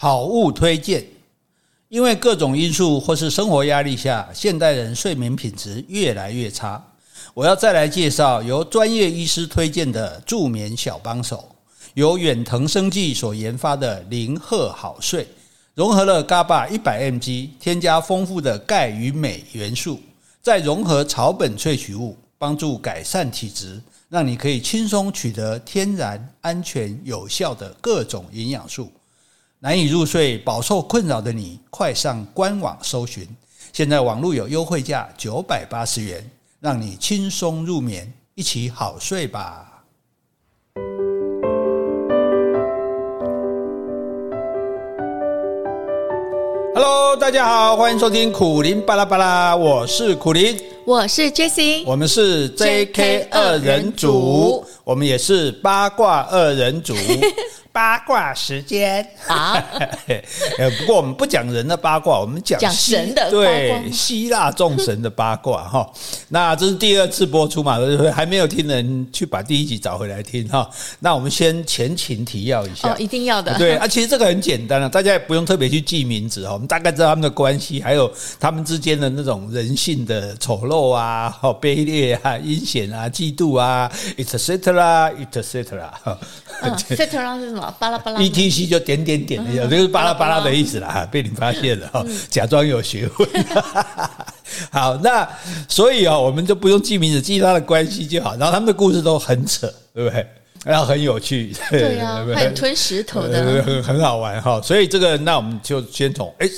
好物推荐，因为各种因素或是生活压力下，现代人睡眠品质越来越差。我要再来介绍由专业医师推荐的助眠小帮手，由远藤生技所研发的零赫好睡，融合了 GABA 一百 mg，添加丰富的钙与镁元素，再融合草本萃取物，帮助改善体质，让你可以轻松取得天然、安全、有效的各种营养素。难以入睡、饱受困扰的你，快上官网搜寻，现在网络有优惠价九百八十元，让你轻松入眠，一起好睡吧。Hello，大家好，欢迎收听苦林巴拉巴拉，我是苦林，我是 Jessie，我们是 JK 二人组，我们也是八卦二人组。八卦时间啊，不过我们不讲人的八卦，我们讲讲神的对希腊众神的八卦哈。那这是第二次播出嘛，还没有听的人去把第一集找回来听哈。那我们先前情提要一下，哦，一定要的。对啊，其实这个很简单啊，大家也不用特别去记名字哈。我们大概知道他们的关系，还有他们之间的那种人性的丑陋啊、卑劣啊、阴险啊、嫉妒啊嗯，etc. 是什么？巴拉巴拉，E T C 就点点点的意思，就是巴拉巴拉的意思啦。被你发现了哈，假装有学问。好，那所以啊，我们就不用记名字，记他的关系就好。然后他们的故事都很扯，对不对？然后很有趣，对呀，很吞石头的，很很好玩哈。所以这个，那我们就先从哎，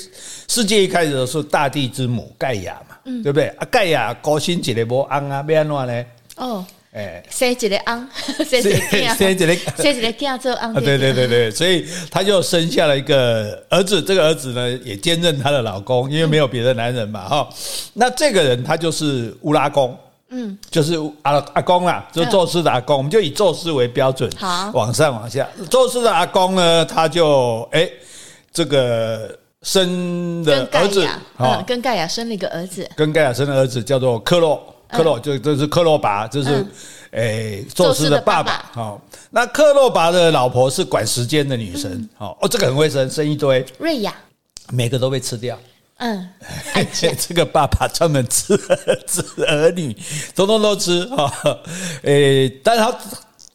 世界一开始的时候，大地之母盖亚嘛，对不对？啊，盖亚高兴起来不安啊，变怎呢？哦。哎，生一个昂，生一个囝，生一个生一个囝做昂。对对对对，所以他就生下了一个儿子。这个儿子呢，也兼任他的老公，因为没有别的男人嘛，哈。那这个人他就是乌拉公，嗯，就是阿阿公啦，就宙斯的阿公。我们就以宙斯为标准，好，往上往下，宙斯的阿公呢，他就哎，这个生的儿子，嗯，跟盖亚生了一个儿子，跟盖亚生的儿子叫做克洛。克洛就这是克洛拔，就是诶宙斯的爸爸。好，那克洛拔的老婆是管时间的女神。好哦，这个很会生，生一堆。瑞亚，每个都被吃掉。嗯，这个爸爸专门吃 儿子儿女，通通都吃啊。诶，但是他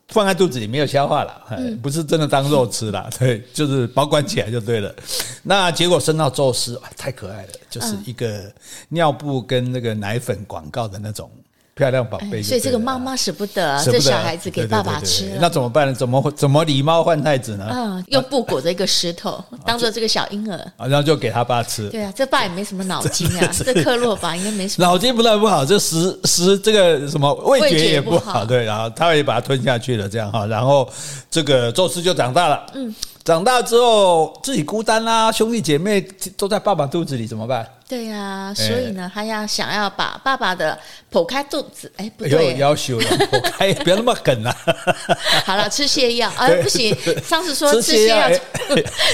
放在肚子里没有消化了，不是真的当肉吃了。对，就是保管起来就对了。那结果生到宙斯，太可爱了。就是一个尿布跟那个奶粉广告的那种漂亮宝贝，所以这个妈妈舍不得这小孩子给爸爸吃，那怎么办呢？怎么怎么狸猫换太子呢？嗯，用布裹着一个石头，当做这个小婴儿，然后就给他爸吃。对啊，这爸也没什么脑筋啊，这克洛吧应该没什么脑筋，不但不好，这食食这个什么味觉也不好，对，然后他也把它吞下去了，这样哈，然后这个宙斯就长大了，嗯。长大之后自己孤单啦，兄弟姐妹都在爸爸肚子里怎么办？对呀、啊，所以呢，他要想要把爸爸的剖开肚子，哎，不对，要求了，剖开不要那么狠啦。好了，吃泻药，哎，不行，上次说吃泻药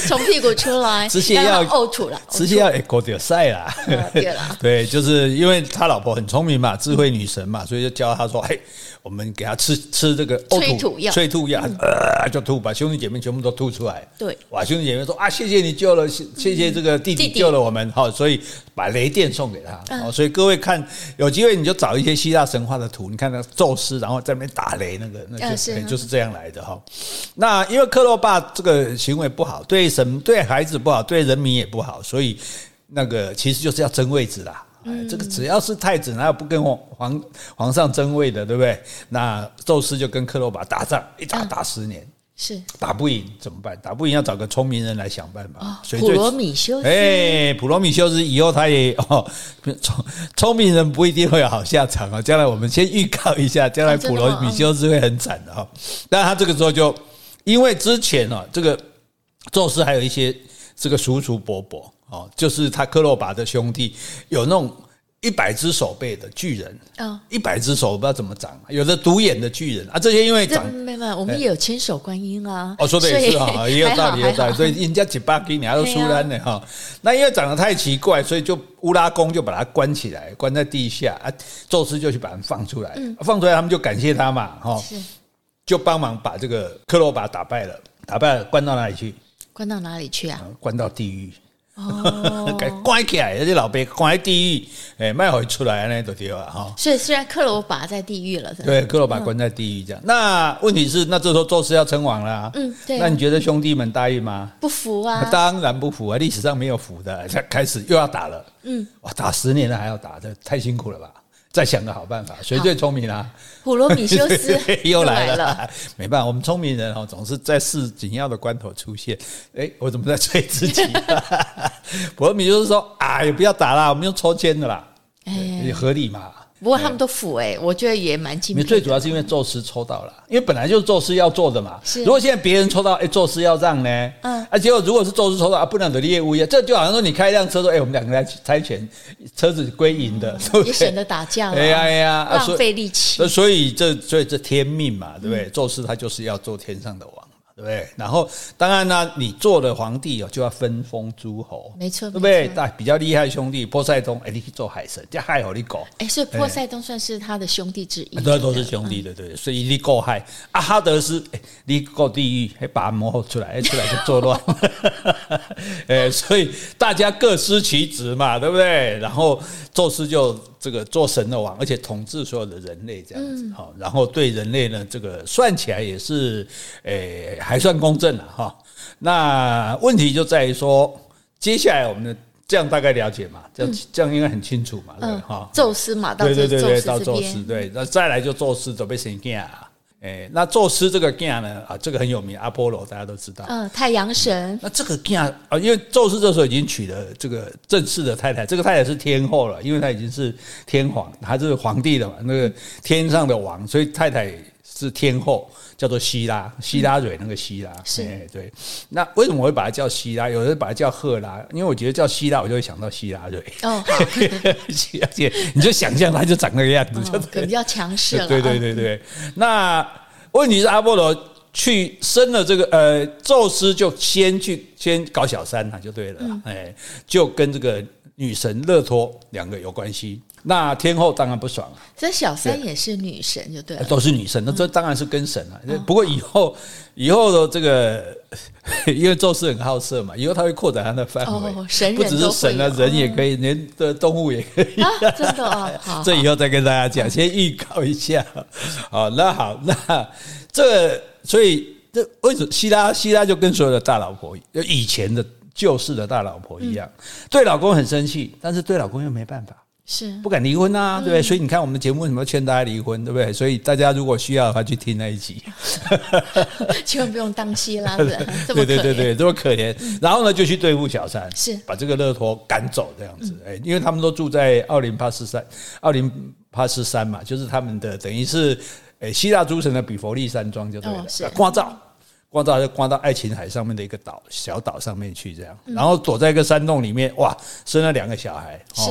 从屁股出来，吃泻药呕吐了，吃泻药哎，狗掉赛啦。对了，对，就是因为他老婆很聪明嘛，智慧女神嘛，所以就教他说，哎。我们给他吃吃这个呕吐药，催吐药，呃，就吐，把兄弟姐妹全部都吐出来。对，哇，兄弟姐妹说啊，谢谢你救了，谢谢这个弟弟。救了我们，好，所以把雷电送给他。好，所以各位看，有机会你就找一些希腊神话的图，你看那宙斯，然后在那边打雷，那个那就是就是这样来的哈。那因为克洛巴这个行为不好，对神对孩子不好，对人民也不好，所以那个其实就是要争位置啦。哎，这个只要是太子，哪有不跟皇皇皇上争位的，对不对？那宙斯就跟克洛巴打仗，一打打十年，是打不赢怎么办？打不赢要找个聪明人来想办法。普罗米修斯，哎，普罗米修斯以后他也 哦，聪 聪明人不一定会有好下场啊。将来我们先预告一下，将来普罗米修斯会很惨的哈。但他这个时候就因为之前啊，这个宙斯还有一些这个叔叔伯伯。哦，就是他克洛拔的兄弟有那种一百只手背的巨人，哦，一百只手我不知道怎么长，有的独眼的巨人啊，这些因为长没有，我们也有千手观音啊。哦，说的也是哈，也有道理，有道理。所以人家几百斤你还要出单呢哈。那因为长得太奇怪，所以就乌拉宫就把他关起来，关在地下啊。宙斯就去把他放出来，放出来他们就感谢他嘛，哈，就帮忙把这个克洛巴打败了，打败了关到哪里去？关到哪里去啊？关到地狱。哦，给关起来，那些老辈关在地狱，哎，卖回出来呢都对了哈。所以虽然克罗把在地狱了，对，克罗把关在地狱这样。那问题是，那这时候宙斯要称王了，嗯，对。那你觉得兄弟们答应吗？不服啊，当然不服啊！历史上没有服的，才开始又要打了，嗯，哇，打十年了还要打，这太辛苦了吧？再想个好办法，谁最聪明啊？普罗米修斯 又来了，没办法，我们聪明人哦，总是在事紧要的关头出现。哎，我怎么在吹自己？普罗米修斯说：“哎，不要打了，我们用抽签的啦，也合理嘛。”不过他们都腐哎，我觉得也蛮精。最主要是因为宙斯抽到了，因为本来就是宙斯要做的嘛。如果现在别人抽到，哎，宙斯要让呢？嗯，啊，结果如果是宙斯抽到，啊，不能的业务一样，这就好像说你开一辆车，说，哎，我们两个来猜拳，车子归赢的，也省得打架了。哎 呀哎呀，浪费力气。所以这所以这天命嘛，对不对？宙斯他就是要做天上的王。对不对？然后当然呢，你做了皇帝哦，就要分封诸侯，没错，对不对？但比较厉害的兄弟波塞冬，哎，你去做海神，叫海好你搞。哎，所以波塞冬算是他的兄弟之一，对，都是兄弟的，对。所以你够海，阿哈德斯，哎，你够地狱，还把魔出来，出来就作乱。哎，所以大家各司其职嘛，对不对？然后宙斯就。这个做神的王，而且统治所有的人类这样子哈，然后对人类呢，这个算起来也是诶还算公正了哈。那问题就在于说，接下来我们的这样大概了解嘛，这样这样应该很清楚嘛，对哈。宙斯嘛，对对对对，到宙斯对，那再来就宙斯准备生囝啊。哎，那宙斯这个囝呢啊，这个很有名，阿波罗大家都知道。嗯，太阳神。那这个囝啊，因为宙斯这时候已经娶了这个正式的太太，这个太太是天后了，因为他已经是天皇，他是皇帝了嘛，那个天上的王，所以太太。是天后，叫做希拉，希拉蕊那个希拉，嗯、是对。那为什么我会把它叫希拉？有人把它叫赫拉，因为我觉得叫希拉，我就会想到希拉蕊。哦，好，而且你就想象它就长那个样子，就、哦、比较强势了。对对对对。嗯、那问题是阿波罗去生了这个呃，宙斯就先去先搞小三他就对了，哎、嗯，就跟这个女神勒托两个有关系。那天后当然不爽了，这小三也是女神，就对了，都是女神。那这当然是跟神了。不过以后以后的这个，因为宙斯很好色嘛，以后他会扩展他的范围，不只是神啊，人也可以，连的动物也可以。真的啊，这以后再跟大家讲，先预告一下。好，那好，那这所以这为什么希拉希拉就跟所有的大老婆，就以前的旧式的大老婆一样，对老公很生气，但是对老公又没办法。是不敢离婚啊，对不对？所以你看我们的节目为什么劝大家离婚，对不对？所以大家如果需要的话，去听那一集，千万不用当希拉，对对对对，这么可怜。然后呢，就去对付小三，是把这个勒托赶走这样子。哎，因为他们都住在奥林帕斯山，奥林帕斯山嘛，就是他们的等于是诶希腊诸神的比佛利山庄，就对了。光照，光照就光到爱琴海上面的一个岛小岛上面去，这样。然后躲在一个山洞里面，哇，生了两个小孩。是。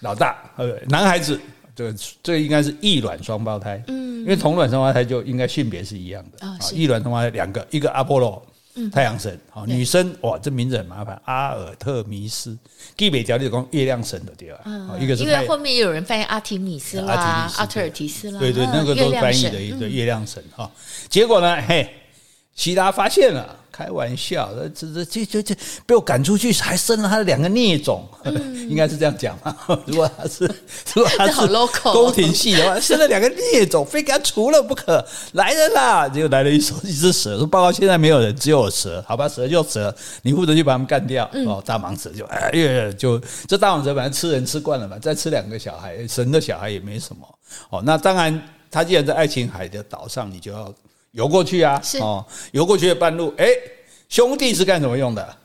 老大，呃，男孩子，这个这个应该是异卵双胞胎，嗯，因为同卵双胞胎就应该性别是一样的啊。异卵双胞胎两个，一个阿波罗，太阳神，好，女生哇，这名字很麻烦，阿尔特弥斯，地北条例讲月亮神的对吧？一个是因为后面有人翻译阿提米斯啦，阿特尔提斯啦，对对，那个都是翻译的一个月亮神哈。结果呢，嘿，希拉发现了。开玩笑，这这这这这被我赶出去，还生了他的两个孽种，嗯、应该是这样讲嘛？如果他是 如果他是宫廷戏的话，生了两个孽种，非给他除了不可。来人啦！结果来了一手一只蛇，说报告现在没有人，只有蛇，好吧？蛇就蛇，你负责去把他们干掉。嗯、哦，大蟒蛇就哎呀，就这大蟒蛇反正吃人吃惯了嘛，再吃两个小孩，神的小孩也没什么。哦，那当然，他既然在爱琴海的岛上，你就要。游过去啊，是哦，游过去的半路，哎，兄弟是干什么用的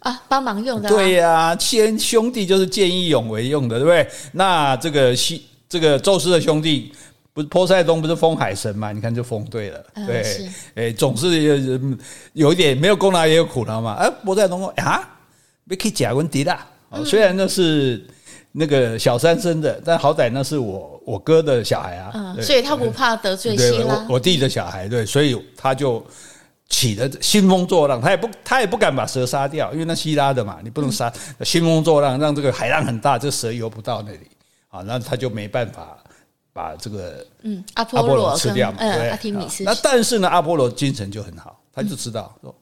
啊？帮忙用的。对呀，先兄弟就是见义勇为用的，对不对？那这个西这个宙斯的兄弟不是波塞冬不是封海神嘛？你看就封对了，对，哎，总是有有一点没有功劳也有苦劳嘛。哎，波塞冬说啊，没可以假问题的，虽然那是。那个小三生的，但好歹那是我我哥的小孩啊，嗯，所以他不怕得罪希拉，我我弟的小孩，对，所以他就起了兴风作浪，他也不他也不敢把蛇杀掉，因为那希拉的嘛，你不能杀，兴风作浪让这个海浪很大，这蛇游不到那里啊，那他就没办法把这个嗯阿波罗吃掉嘛，对，阿提米斯。那但是呢，阿波罗精神就很好，他就知道说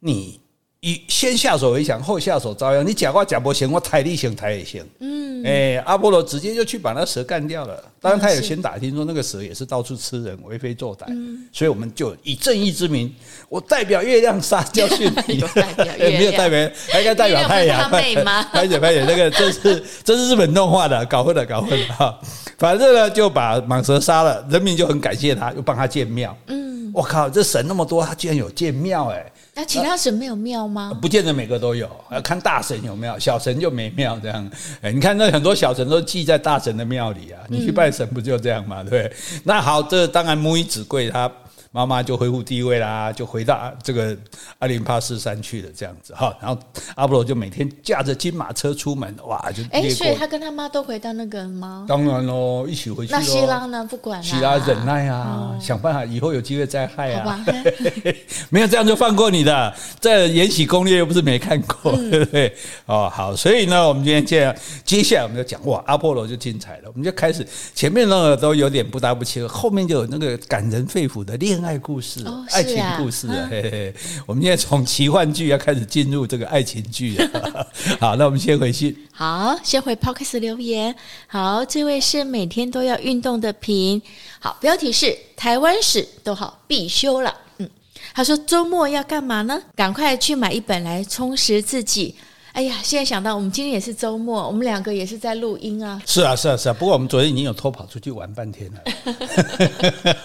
你以先下手为强，后下手遭殃。你讲话讲不行，我抬你行抬也行。嗯，哎，阿波罗直接就去把那蛇干掉了。当然，他有先打听说那个蛇也是到处吃人，为非作歹。嗯，所以我们就以正义之名，我代表月亮杀教训你。没有代表，还应该代表太阳。拍姐拍姐，那个这是这是日本动画的，搞混了搞混了哈。反正呢，就把蟒蛇杀了，人民就很感谢他，又帮他建庙。嗯，我靠，这神那么多，他居然有建庙哎。那其他神没有庙吗？不见得每个都有，要看大神有没有，小神就没庙这样。哎，你看那很多小神都祭在大神的庙里啊，你去拜神不就这样吗？对，那好，这当然母以子贵，他。妈妈就恢复地位啦，就回到这个阿林帕斯山去了，这样子哈。然后阿波罗就每天驾着金马车出门，哇，就哎，所以他跟他妈都回到那个吗？当然喽，一起回去。那希拉呢？不管了，希拉忍耐啊，想办法，以后有机会再害啊。没有这样就放过你的。这《延禧攻略》又不是没看过，对不对？哦，好，所以呢，我们今天这样，接下来我们就讲哇，阿波罗就精彩了。我们就开始前面那个都有点不搭不切合，后面就有那个感人肺腑的恋爱。爱故事，哦啊、爱情故事啊！嘿嘿，我们现在从奇幻剧要开始进入这个爱情剧了。好，那我们先回信。好，先回 Podcast 留言。好，这位是每天都要运动的平。好，标题是台湾史都好必修了。嗯，他说周末要干嘛呢？赶快去买一本来充实自己。哎呀，现在想到我们今天也是周末，我们两个也是在录音啊。是啊，是啊，是啊。不过我们昨天已经有偷跑出去玩半天了。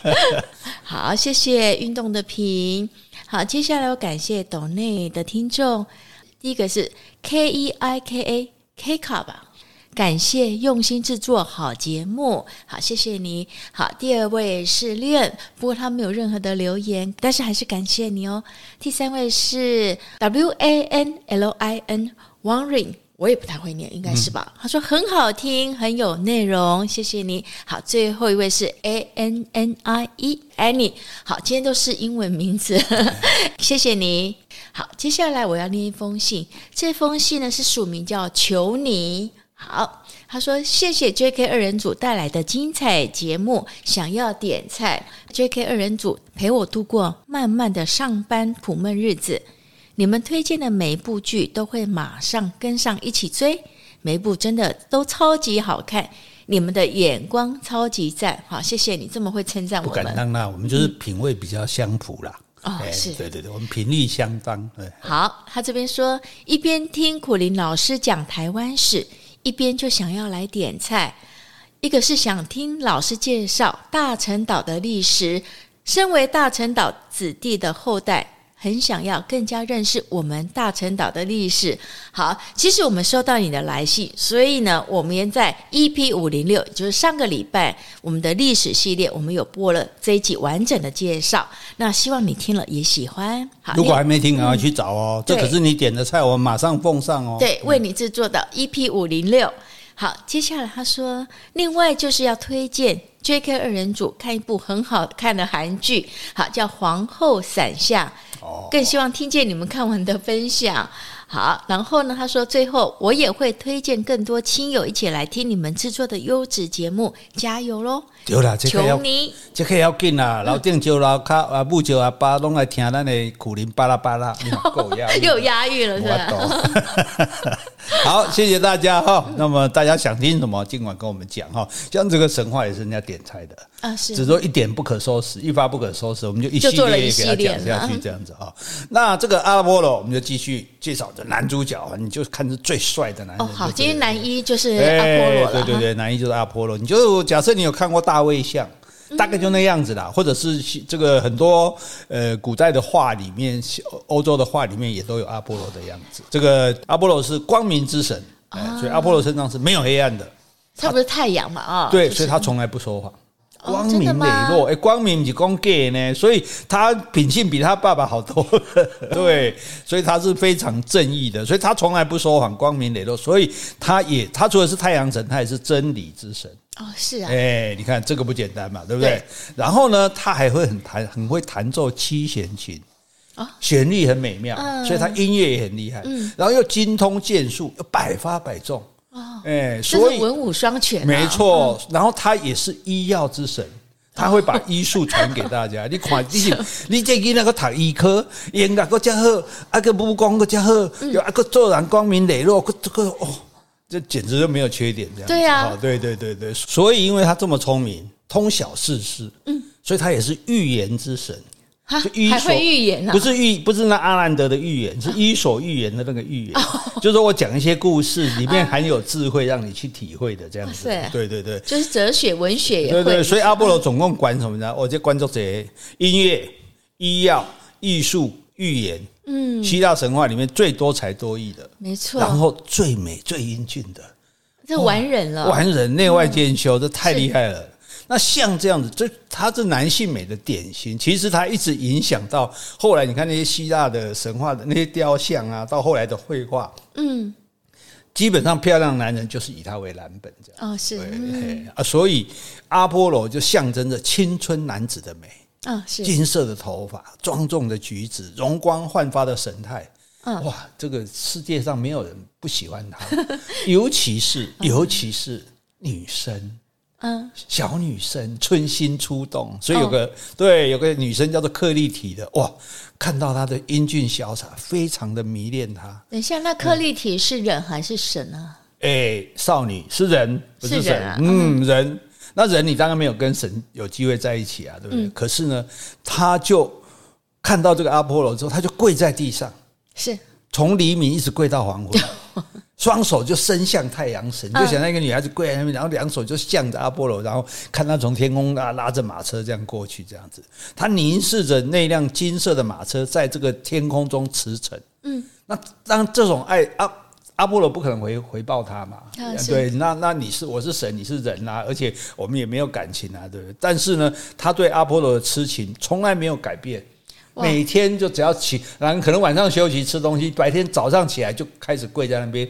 好，谢谢运动的评。好，接下来我感谢抖内的听众。第一个是 K E I K A K 卡吧，感谢用心制作好节目。好，谢谢你。好，第二位是 Leon，不过他没有任何的留言，但是还是感谢你哦。第三位是 W A N L I N Wondering。我也不太会念，应该是吧？他说很好听，很有内容，谢谢你。好，最后一位是 A N N I E Annie。好，今天都是英文名字，谢谢你。好，接下来我要念一封信，这封信呢是署名叫求你。好，他说谢谢 J.K. 二人组带来的精彩节目，想要点菜。J.K. 二人组陪我度过漫漫的上班苦闷日子。你们推荐的每一部剧都会马上跟上一起追，每一部真的都超级好看，你们的眼光超级赞，好，谢谢你这么会称赞我们。不敢当啦，我们就是品味比较相符啦。嗯、哦，是对对对，我们频率相当。对，好，他这边说一边听苦林老师讲台湾史，一边就想要来点菜。一个是想听老师介绍大陈岛的历史，身为大陈岛子弟的后代。很想要更加认识我们大陈岛的历史。好，其实我们收到你的来信，所以呢，我们也在 EP 五零六，就是上个礼拜我们的历史系列，我们有播了这一集完整的介绍。那希望你听了也喜欢。好，如果还没听，赶快去找哦。嗯、这可是你点的菜，我马上奉上哦。对，为你制作的 EP 五零六。好，接下来他说，另外就是要推荐 JK 二人组看一部很好看的韩剧，好，叫《皇后伞下》。更希望听见你们看完的分享。好，然后呢，他说最后我也会推荐更多亲友一起来听你们制作的优质节目，加油喽！对啦，求你，这个要紧啦，老丁就老卡啊，母舅阿爸拢来听咱的苦苓巴拉巴拉，够押韵，又押韵了是吧？好，谢谢大家哈。那么大家想听什么，尽管跟我们讲哈。像这个神话也是人家点菜的啊，是，只说一点不可收拾，一发不可收拾，我们就一系列给他讲下去，这样子哈。那这个阿波罗，我们就继续介绍。男主角，你就看是最帅的男人。哦，好，今天男一就是阿波罗了。对对对，男一就是阿波罗。你就假设你有看过大卫像，大概就那样子啦，或者是这个很多呃古代的画里面，欧洲的画里面也都有阿波罗的样子。这个阿波罗是光明之神，所以阿波罗身上是没有黑暗的。他不是太阳嘛？啊，对，所以他从来不说谎。光明磊落，哎，光明是光 gay 呢，所以他品性比他爸爸好多，对，所以他是非常正义的，所以他从来不说谎，光明磊落，所以他也他除了是太阳神，他也是真理之神。哦，是啊，哎，你看这个不简单嘛，对不对？对，然后呢，他还会很弹，很会弹奏七弦琴，啊，旋律很美妙，所以他音乐也很厉害，嗯，然后又精通剑术，又百发百中。哎，所以文武双全，没错。然后他也是医药之神，他会把医术传给大家。你看，你你这个那个读医科，音乐个这好，啊个武功个这好，有啊个做人光明磊落，个这个哦，这简直就没有缺点这样。对呀，对对对对，所以因为他这么聪明，通晓世事，嗯，所以他也是预言之神。就还会预言啊？不是预，不是那阿兰德的预言，是伊索寓言的那个寓言。就是说我讲一些故事，里面含有智慧，让你去体会的这样子。对对对，就是哲学、文学也会。对对，所以阿波罗总共管什么呢？我就关注这些音乐、医药、艺术、预言。嗯，希腊神话里面最多才多艺的，没错。然后最美、最英俊的，这完人了，完人，内外兼修，这太厉害了。那像这样子，这他是男性美的典型。其实他一直影响到后来，你看那些希腊的神话的那些雕像啊，到后来的绘画，嗯，基本上漂亮男人就是以他为蓝本这样。哦，是，对啊，所以阿波罗就象征着青春男子的美啊，是金色的头发、庄重的举止、容光焕发的神态。嗯，哇，这个世界上没有人不喜欢他，尤其是 尤其是女生。嗯，小女生春心出动，所以有个、哦、对，有个女生叫做克利提的哇，看到她的英俊潇洒，非常的迷恋她。等一下，那克利提是人还是神啊？哎、欸，少女是人，不是神。是啊、嗯，人，那人你当然没有跟神有机会在一起啊，对不对？嗯、可是呢，他就看到这个阿波罗之后，他就跪在地上，是从黎明一直跪到黄昏。双手就伸向太阳神，就想那个女孩子跪在那边，然后两手就向着阿波罗，然后看他从天空拉拉着马车这样过去，这样子，他凝视着那辆金色的马车在这个天空中驰骋。嗯，那当这种爱阿阿波罗不可能回回报他嘛？对，那那你是我是神，你是人啊，而且我们也没有感情啊，对不对？但是呢，他对阿波罗的痴情从来没有改变。每天就只要起，然后可能晚上休息吃东西，白天早上起来就开始跪在那边，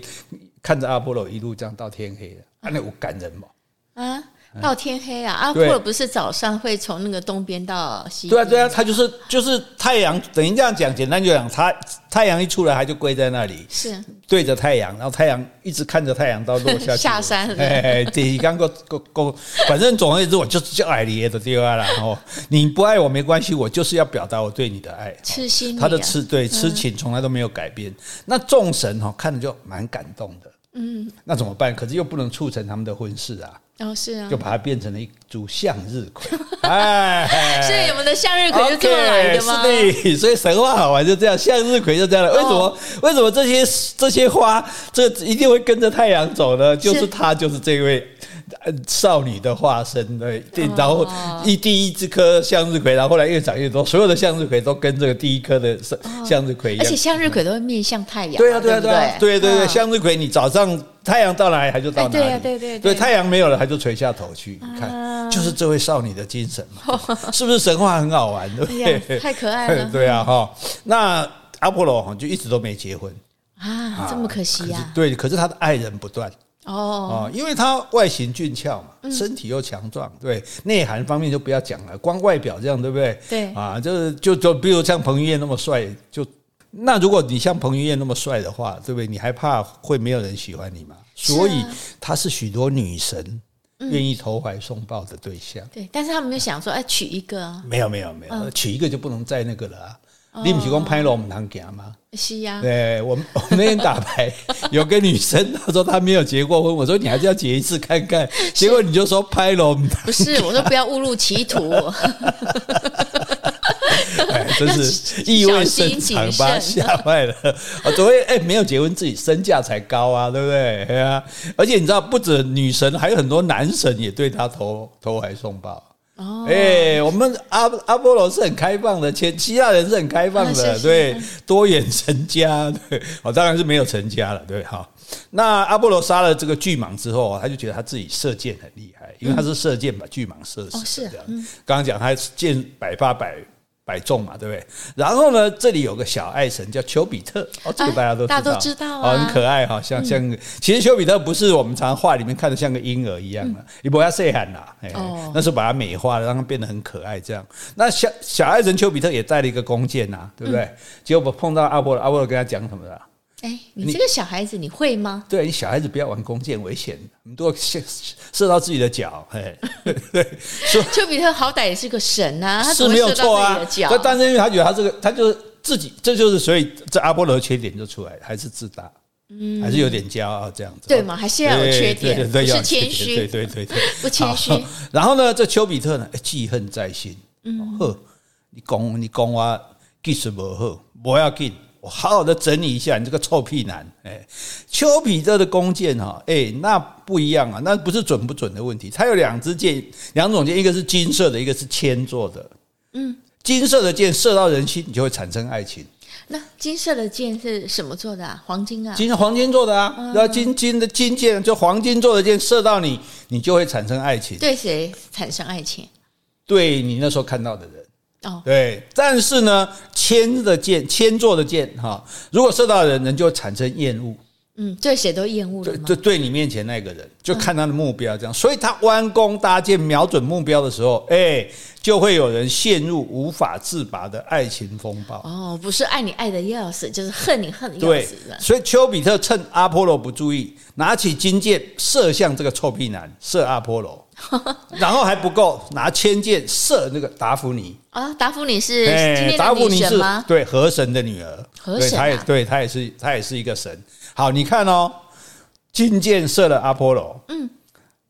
看着阿波罗一路这样到天黑了，啊，那有感人吗？啊。到天黑啊！阿波罗不是早上会从那个东边到西边？对啊，对啊，他就是就是太阳，等于这样讲，简单就讲，他太阳一出来，他就跪在那里，是对着太阳，然后太阳一直看着太阳到落下去 下山。哎，对，刚够够够，反正总而言之，我就是叫爱你的对啊啦。然后 你不爱我没关系，我就是要表达我对你的爱。痴心，他的痴对痴情从来都没有改变。那众神哈看着就蛮感动的。嗯，那怎么办？可是又不能促成他们的婚事啊。哦，是啊，就把它变成了一株向日葵。哎，所以我们的向日葵就这么来的吗？是的，所以神话好玩就这样，向日葵就这样了。为什么？为什么这些这些花这一定会跟着太阳走呢？就是它，就是这位。少女的化身，对，然后一第一只颗向日葵，然后后来越长越多，所有的向日葵都跟这个第一颗的向日葵一样，而且向日葵都会面向太阳。对啊，对啊，对啊，对对对，向日葵你早上太阳到哪里，它就到哪里。对对对，对太阳没有了，它就垂下头去。你看，就是这位少女的精神嘛，是不是神话很好玩？对不对？太可爱了。对啊，哈，那阿波罗就一直都没结婚啊，这么可惜呀。对，可是他的爱人不断。哦，因为他外形俊俏嘛，身体又强壮，对，内涵方面就不要讲了，光外表这样，对不对？对，啊，就是就就比如像彭于晏那么帅，就那如果你像彭于晏那么帅的话，对不对？你还怕会没有人喜欢你吗？所以他是许多女神愿意投怀送抱的对象。对，但是他们就想说，哎，娶一个啊？没有没有没有，娶一个就不能再那个了啊。你不是讲拍龙唔通行吗？是呀。对，我们 我们那天打牌，有个女生她说她没有结过婚，我说你还是要结一次看看。结果你就说拍龙不是，我说不要误入歧途。哎，真是意味深长，把她吓坏了。啊，所谓哎，没有结婚自己身价才高啊，对不对？对啊。而且你知道，不止女神，还有很多男神也对她投投怀送抱。哦，哎、欸，我们阿阿波罗是很开放的，前希腊人是很开放的，对，多元成家，对，哦，当然是没有成家了，对，哈。那阿波罗杀了这个巨蟒之后，他就觉得他自己射箭很厉害，因为他是射箭把巨蟒射死，哦，是这样。刚刚讲他箭百发百。百众嘛，对不对？然后呢，这里有个小爱神叫丘比特，哦，这个大家都知道，大家都知道啊，很可爱哈，像像，其实丘比特不是我们常画里面看的像个婴儿一样的，你不要细喊啦，哦，那是把它美化了，让它变得很可爱这样。那小小爱神丘比特也带了一个弓箭呐，对不对？结果碰到阿波罗，阿波罗跟他讲什么的？哎，你这个小孩子你会吗？对，你小孩子不要玩弓箭，危险，很多射射到自己的脚。哎，对，丘 比特好歹也是个神啊，他是没有错啊。但是因为他觉得他这个，他就是自己，这就是所以这阿波罗的缺点就出来，还是自大，嗯，还是有点骄傲这样子。对嘛，还是要有缺点，不是谦虚，对对对对，不谦虚。然后呢，这丘比特呢，记恨在心。嗯，呵，你讲你讲话技术不好，不要紧。我好好的整理一下，你这个臭屁男，哎，丘比特的弓箭哈，哎，那不一样啊，那不是准不准的问题，它有两支箭，两种箭，一个是金色的，一个是铅做的，嗯，金色的箭射到人心，你就会产生爱情。那金色的箭是什么做的啊？黄金啊？金黄金做的啊？然后金金的金箭，就黄金做的箭射到你，你就会产生爱情。对谁产生爱情？对你那时候看到的人。哦，对，但是呢，铅的箭，铅做的箭，哈，如果射到人，人就产生厌恶。嗯，对谁都厌恶的。就对你面前那个人，就看他的目标这样，所以他弯弓搭箭，瞄准目标的时候，哎，就会有人陷入无法自拔的爱情风暴。哦，不是爱你爱的要死，就是恨你恨的要死。所以丘比特趁阿波罗不注意，拿起金箭射向这个臭屁男，射阿波罗。然后还不够，拿千箭射那个达芙妮啊！达芙妮是今天的女神吗？对，河神的女儿，河神、啊，对，他也对，他也是，他也是一个神。好，你看哦，金箭射了阿波罗，嗯，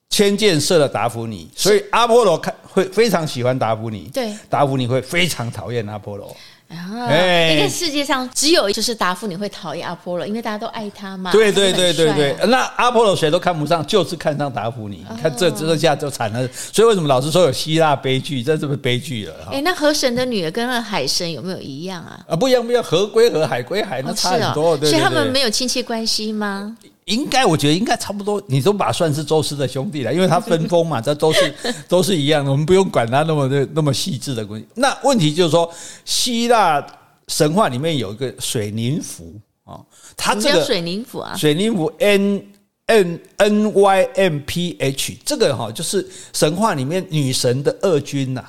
铅箭射了达芙妮，所以阿波罗看会非常喜欢达芙妮，对，达芙妮会非常讨厌阿波罗。啊，欸、因为世界上只有就是达芙妮会讨厌阿波罗，因为大家都爱他嘛。对对对对对，啊、那阿波罗谁都看不上，就是看上达芙妮。你看这这下就惨了。所以为什么老是说有希腊悲剧？这是不是悲剧了？哎、欸，那河神的女儿跟那海神有没有一样啊？啊，不一样，不一样。河归河，海归海，那差很多。对，所以他们没有亲戚关系吗？应该，我觉得应该差不多，你都把他算是宙斯的兄弟了，因为他分封嘛，这都是 都是一样的，我们不用管他那么的那么细致的关系。那问题就是说，希腊神话里面有一个水宁芙啊，它这个水宁芙啊，水宁芙 N N N Y M P H，这个哈就是神话里面女神的二军呐。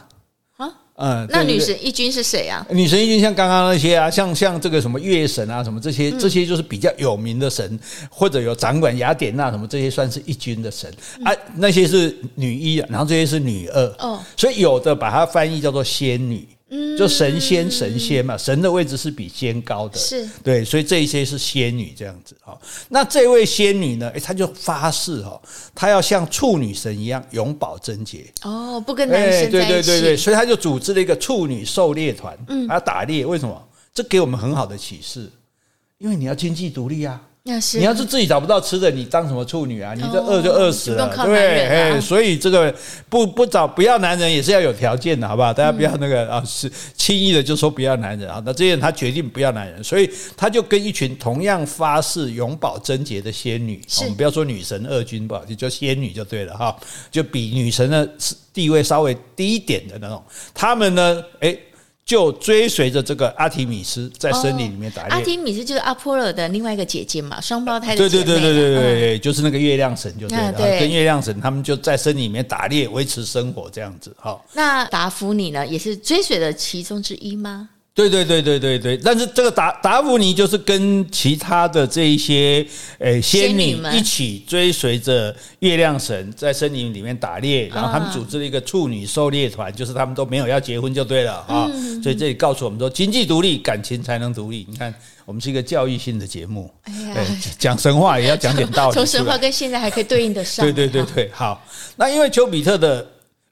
嗯，那女神一军是谁啊？女神一军像刚刚那些啊，像像这个什么月神啊，什么这些，这些就是比较有名的神，或者有掌管雅典娜什么这些，算是一军的神啊。那些是女一，然后这些是女二。哦，所以有的把它翻译叫做仙女。嗯，就神仙神仙嘛，神的位置是比仙高的，是对，所以这一些是仙女这样子哈。那这位仙女呢？哎，她就发誓哈，她要像处女神一样永保贞洁哦，不跟男生在一起。对对对对，所以她就组织了一个处女狩猎团，嗯，她要打猎。为什么？这给我们很好的启示，因为你要经济独立啊。那是你要是自己找不到吃的，你当什么处女啊？你这饿就饿死了，哦、对，哎，所以这个不不找不要男人也是要有条件的，好不好？大家不要那个啊，是轻易的就说不要男人啊。那这些人他决定不要男人，所以他就跟一群同样发誓永保贞洁的仙女，我们不要说女神二军吧，就叫仙女就对了哈，就比女神的地位稍微低一点的那种，他们呢，哎。就追随着这个阿提米斯在森林里面打猎。阿提米斯就是阿波罗的另外一个姐姐嘛，双胞胎的姐妹。对对对对对对，就是那个月亮神，就对了。跟月亮神他们就在森林里面打猎，维持生活这样子。好，那达芙妮呢，也是追随的其中之一吗？对对对对对对，但是这个达达芙妮就是跟其他的这一些诶仙女一起追随着月亮神在森林里面打猎，然后他们组织了一个处女狩猎团，就是他们都没有要结婚就对了啊。所以这里告诉我们说，经济独立，感情才能独立。你看，我们是一个教育性的节目，哎呀，讲神话也要讲点道理，从神话跟现在还可以对应得上。对对对对，好，那因为丘比特的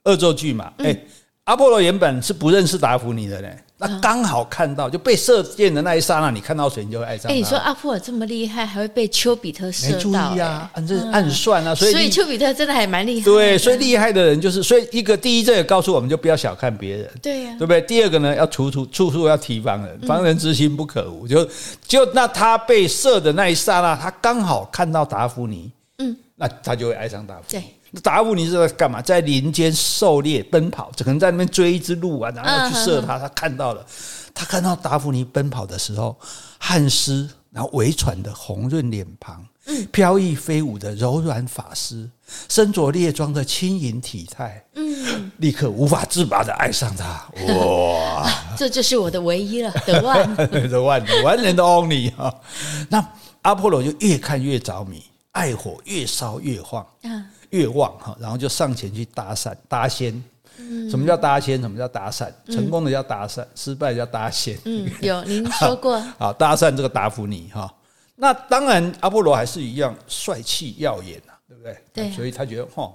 恶作剧嘛，哎，阿波罗原本是不认识达芙妮的呢。那刚好看到就被射箭的那一刹那，你看到谁你就会爱上。哎，你说阿普尔这么厉害，还会被丘比特射到？没注意啊，按这暗算啊，所以所以丘比特真的还蛮厉害。对，所以厉害的人就是，所以一个第一，这也告诉我们就不要小看别人，对呀，对不对？第二个呢，要处处处处要提防人，防人之心不可无。就就那他被射的那一刹那，他刚好看到达芙妮，嗯，那他就会爱上达芙。达芙妮是在干嘛？在林间狩猎奔跑，可能在那边追一只鹿啊，然后去射它。他看到了，他看到达芙妮奔跑的时候，汗湿，然后微喘的红润脸庞，飘逸飞舞的柔软发丝，身着猎装的轻盈体态，嗯，立刻无法自拔的爱上他。哇，这就是我的唯一了，the one，the one，one and only 哈。那阿波罗就越看越着迷，爱火越烧越旺，越旺哈，然后就上前去搭讪搭仙。什么叫搭仙？什么叫搭讪？成功的叫搭讪，失败叫搭仙。嗯，有您说过。好，搭讪这个达芙妮哈，那当然阿波罗还是一样帅气耀眼啊，对不对？对，所以他觉得哈，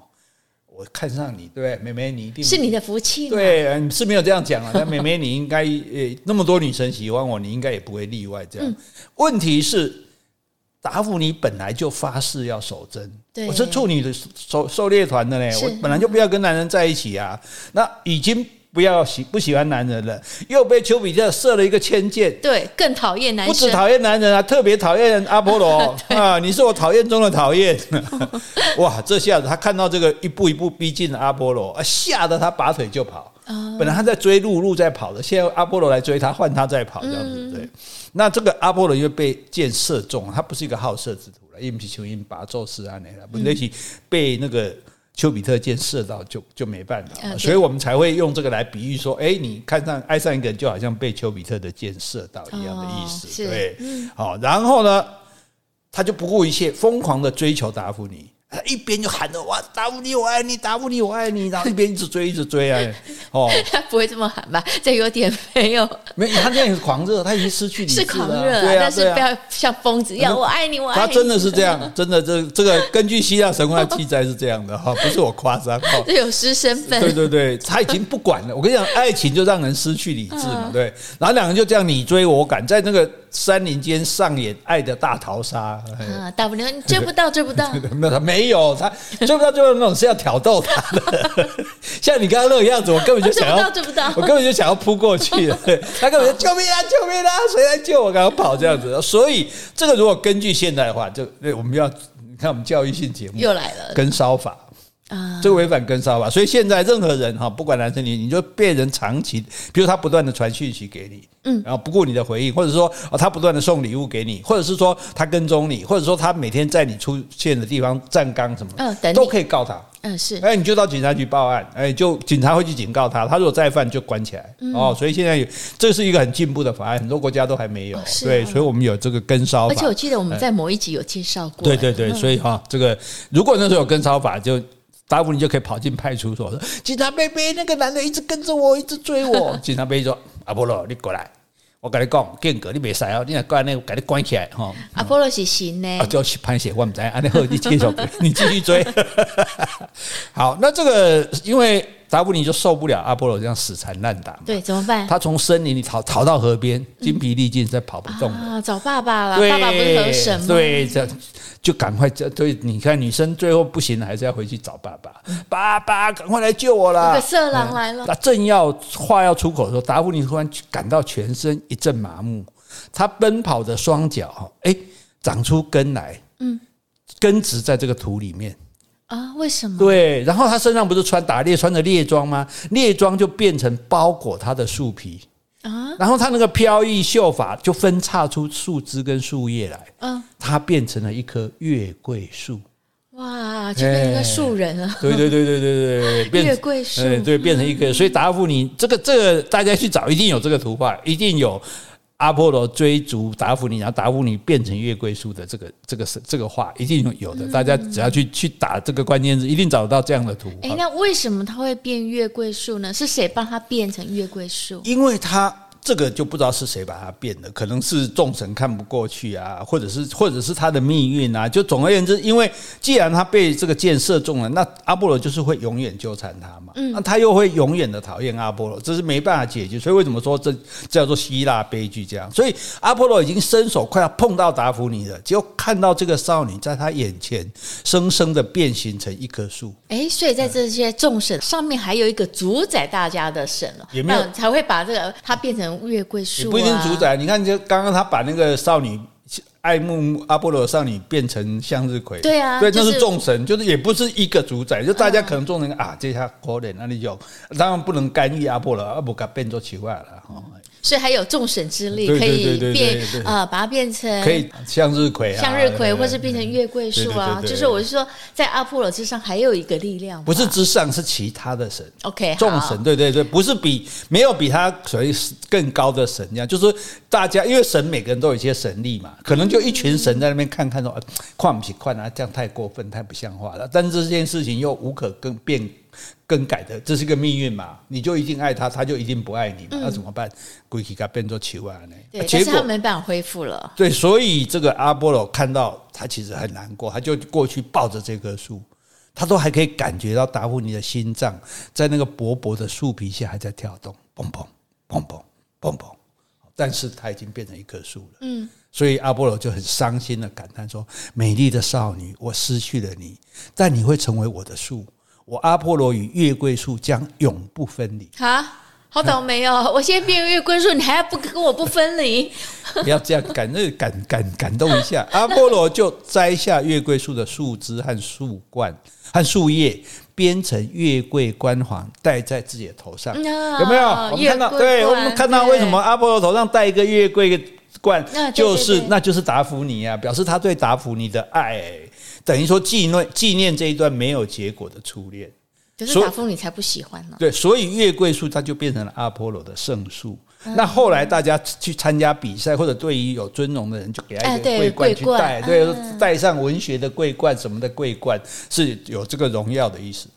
我看上你，对不对？妹妹，你一定是你的福气。对，是没有这样讲啊。但妹妹，你应该呃，那么多女生喜欢我，你应该也不会例外。这样，问题是。达芙妮本来就发誓要守贞，我是处女的狩狩猎团的嘞，我本来就不要跟男人在一起啊。那已经不要喜不喜欢男人了，又被丘比特射了一个千箭，对，更讨厌男人，不止讨厌男人啊，特别讨厌阿波罗 啊！你是我讨厌中的讨厌，哇！这下子他看到这个一步一步逼近的阿波罗，啊，吓得他拔腿就跑。本来他在追鹿，鹿在跑的，现在阿波罗来追他，换他在跑，这样子对。那这个阿波罗因为被箭射中，他不是一个好色之徒了，因为丘因拔宙斯安内了，不那是被那个丘比特箭射到就就没办法，所以我们才会用这个来比喻说，哎，你看上爱上一个人，就好像被丘比特的箭射到一样的意思，对，好，然后呢，他就不顾一切，疯狂的追求达芙妮。他一边就喊着哇，达芙妮我爱你，达芙妮我爱你，然后 一边一直追，一直追啊！哦，他不会这么喊吧？这有点没有，没，他这样是狂热，他已经失去理智了。是狂热，对啊，但是不要像疯子一样，我爱你，我爱你。他真的是这样，真的，这这个根据希腊神话记载是这样的哈，不是我夸张。这有失身份。对对对，他已经不管了。我跟你讲，爱情就让人失去理智嘛，对。然后两个人就这样你追我赶，在那个山林间上演爱的大逃杀。啊，大不了你追不到，追不到。没有他没有他。追不到，追不到那种是要挑逗他的，像你刚刚那个样子，我根本就想要，我根本就想要扑过去了。他根本就救命啊，救命啊，谁来救我？赶快跑这样子。所以这个如果根据现代的话，就我们要你看我们教育性节目又来了，跟烧法。啊，这个违反跟骚法，所以现在任何人哈，不管男生女，你就被人长期，比如他不断的传讯息给你，嗯，然后不顾你的回应，或者说哦，他不断的送礼物给你，或者是说他跟踪你，或者说他每天在你出现的地方站岗什么，嗯，都可以告他，嗯，是，哎，你就到警察局报案，哎，就警察会去警告他，他如果再犯就关起来，哦，所以现在这是一个很进步的法案，很多国家都还没有，对，所以我们有这个跟骚法，而且我记得我们在某一集有介绍过，对对对，所以哈，这个如果那时候有跟骚法就。达芙妮就可以跑进派出所说：“警察贝贝，那个男的一直跟着我，一直追我。”警察贝贝说：“阿波罗，你过来，我跟你讲，间隔你别傻哦，你来过来，那我给你关起来哈。” 阿波罗是神的，啊，就是潘血，我们在，啊，你好，你继续，你继续追。好，那这个因为。达芙妮就受不了阿波罗这样死缠烂打，对，怎么办？他从森林里逃逃到河边，精疲力尽，再跑不动啊，找爸爸了。爸爸不是河神吗？对，这就赶快这对，你看女生最后不行了，还是要回去找爸爸。爸爸，赶快来救我啦！那个色狼来了。那正要话要出口的时候，达芙妮突然感到全身一阵麻木，他奔跑的双脚哈，哎，长出根来，嗯，根植在这个土里面。啊？为什么？对，然后他身上不是穿打猎穿的猎装吗？猎装就变成包裹他的树皮啊，然后他那个飘逸秀发就分叉出树枝跟树叶来，嗯，他变成了一棵月桂树。哇，就变成一个树人了。对对对对对对，月桂树，对，变成一个。所以达芙妮这个这个大家去找，一定有这个图画，一定有。阿波罗追逐达芙妮，然后达芙妮变成月桂树的这个这个是这个画一定有的，大家只要去去打这个关键字，一定找得到这样的图。哎，那为什么它会变月桂树呢？是谁帮它变成月桂树？因为它。这个就不知道是谁把它变的，可能是众神看不过去啊，或者是或者是他的命运啊。就总而言之，因为既然他被这个箭射中了，那阿波罗就是会永远纠缠他嘛。嗯，那他又会永远的讨厌阿波罗，这是没办法解决。所以为什么说这叫做希腊悲剧？这样，所以阿波罗已经伸手快要碰到达芙妮了，结果看到这个少女在他眼前生生的变形成一棵树。哎，所以在这些众神上面还有一个主宰大家的神了，有没有才会把这个他变成。月桂树也不一定主宰，你看，就刚刚他把那个少女爱慕阿波罗的少女变成向日葵，对啊，对，那是众神，就是也不是一个主宰，就大家可能众人啊，这下可怜，那你就当然不能干预阿波罗，阿波罗变做奇怪了哈。所以还有众神之力可以变呃，把它变成可以向日葵啊，向日葵，或是变成月桂树啊。就是我是说，在阿波罗之上还有一个力量，不是之上，是其他的神。OK，众神，对对对，不是比没有比他所谓更高的神这样，就是大家因为神每个人都有一些神力嘛，可能就一群神在那边看看说，看不起看啊，这样太过分，太不像话了。但是这件事情又无可更变。更改的，这是个命运嘛？你就一定爱他，他就一定不爱你嘛？那、怎么办？归去给变做球啊呢？对，结果他没办法恢复了。对，所以这个阿波罗看到他其实很难过，他就过去抱着这棵树，他都还可以感觉到达芙妮的心脏在那个薄薄的树皮下还在跳动，砰砰砰砰砰砰。但是他已经变成一棵树了。嗯，所以阿波罗就很伤心的感叹说：“美丽的少女，我失去了你，但你会成为我的树。”我阿波罗与月桂树将永不分离。哈，好倒霉哦！我现在变月桂树，你还要不跟我不分离？不要这样感，那感感感动一下。阿波罗就摘下月桂树的树枝和树冠和树叶，编成月桂冠环，戴在自己的头上。有没有？我们看到，对，我们看到为什么阿波罗头上戴一个月桂冠，就是那就是达芙妮啊，表示他对达芙妮的爱。等于说纪念纪念这一段没有结果的初恋，可是达芙妮才不喜欢呢。对，所以月桂树它就变成了阿波罗的圣树。那后来大家去参加比赛，或者对于有尊荣的人，就给他一个桂冠去戴，对，戴上文学的桂冠什么的桂冠，是有这个荣耀的意思。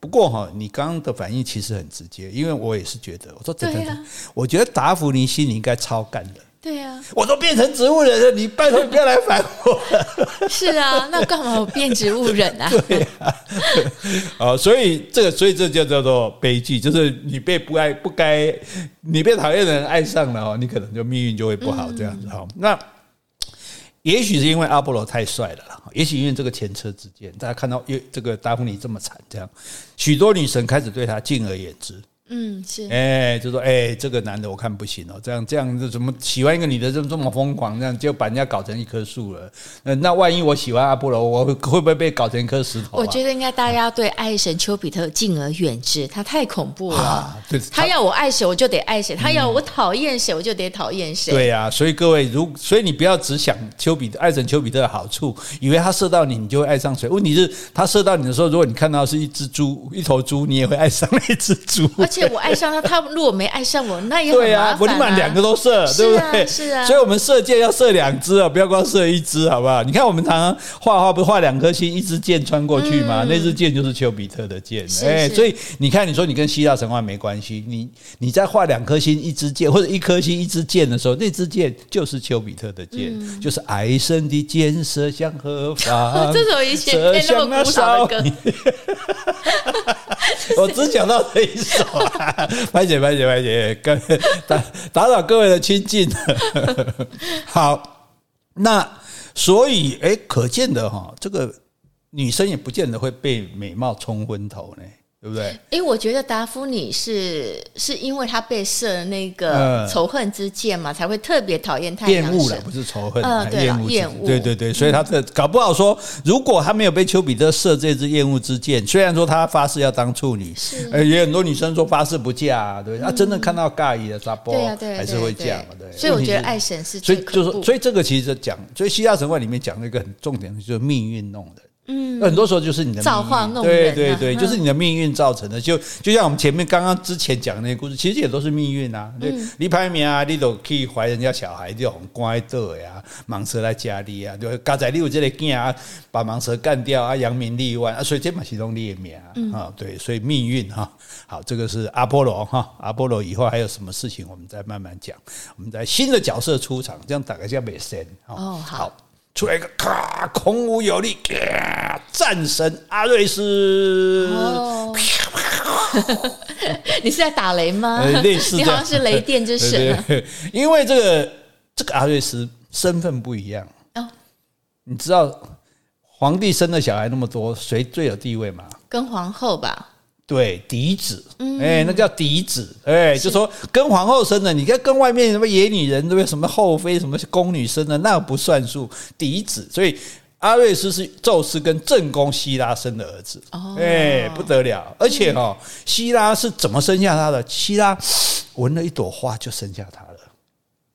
不过哈，你刚刚的反应其实很直接，因为我也是觉得，我说真的，我觉得达芙妮心里应该超干的。对啊，我都变成植物人了，你拜托你不要来烦我。是啊，那干嘛我变植物人啊？对啊，哦，所以这个，所以这就叫做悲剧，就是你被不爱不该，你被讨厌的人爱上了哦，你可能就命运就会不好这样子哈。那也许是因为阿波罗太帅了啦，也许因为这个前车之鉴，大家看到这个达芙妮这么惨，这样许多女神开始对他敬而远之。嗯，是，哎，就说，哎，这个男的我看不行哦，这样这样，怎么喜欢一个女的这么这么疯狂，这样就把人家搞成一棵树了。那万一我喜欢阿波罗，我会不会被搞成一颗石头？我觉得应该大家对爱神丘比特敬而远之，他太恐怖了。他要我爱谁，我就得爱谁；他要我讨厌谁，我就得讨厌谁。对呀，所以各位，如所以你不要只想丘比特爱神丘比特的好处，以为他射到你，你就会爱上谁。问题是，他射到你的时候，如果你看到是一只猪，一头猪，你也会爱上那只猪。而且我爱上他，他。如果没爱上我，那也很麻烦啊。对啊，我立马两个都射，对不对？是啊，所以我们射箭要射两支啊，不要光射一支，好不好？你看我们常常画画，不是画两颗星，一支箭穿过去吗？那支箭就是丘比特的箭。哎，所以你看，你说你跟希腊神话没关系，你你在画两颗星、一支箭，或者一颗星、一支箭的时候，那支箭就是丘比特的箭，就是爱神的箭射向何方？这首以前那么古老的歌。我只讲到这一首啊，白姐白姐白姐，跟 打打扰各位的亲近。好，那所以哎，可见的哈，这个女生也不见得会被美貌冲昏头呢。对不对？因为我觉得达芙妮是是因为他被射了那个仇恨之箭嘛，才会特别讨厌太阳神。厌恶了，不是仇恨，厌恶，厌恶。对对对，所以他这搞不好说，如果他没有被丘比特射这支厌恶之箭，虽然说他发誓要当处女，是，也有很多女生说发誓不嫁，啊对，他真的看到尬意的扎波，还是会嫁嘛，对。所以我觉得爱神是，所以就是，所以这个其实讲，所以希腊神话里面讲了一个很重点的，就是命运弄的。嗯，很多时候就是你的造化弄人，对对对，就是你的命运造成的。就就像我们前面刚刚之前讲的那些故事，其实也都是命运啊。对，你排名啊，你都可以怀人家小孩，就很乖的呀。蟒蛇来家里啊，对，刚才你有这个囝啊，把蟒蛇干掉啊，扬名立万啊，所以这嘛是拢你的命啊。对，所以命运哈，好，这个是阿波罗哈，阿波罗以后还有什么事情，我们再慢慢讲。我们在新的角色出场，这样打个叫美神哦，好。出来一个咔，孔武有力，战神阿瑞斯。哦、你是在打雷吗？类似，你好像是雷电之神。因为这个这个阿瑞斯身份不一样。哦，你知道皇帝生的小孩那么多，谁最有地位吗？跟皇后吧。对嫡子，哎，那叫嫡子，哎，就说跟皇后生的，你看跟外面什么野女人，对不对？什么后妃、什么宫女生的，那不算数。嫡子，所以阿瑞斯是宙斯跟正宫希拉生的儿子，哦，哎，不得了！而且哦，希拉是怎么生下他的？希拉 闻了一朵花就生下他了。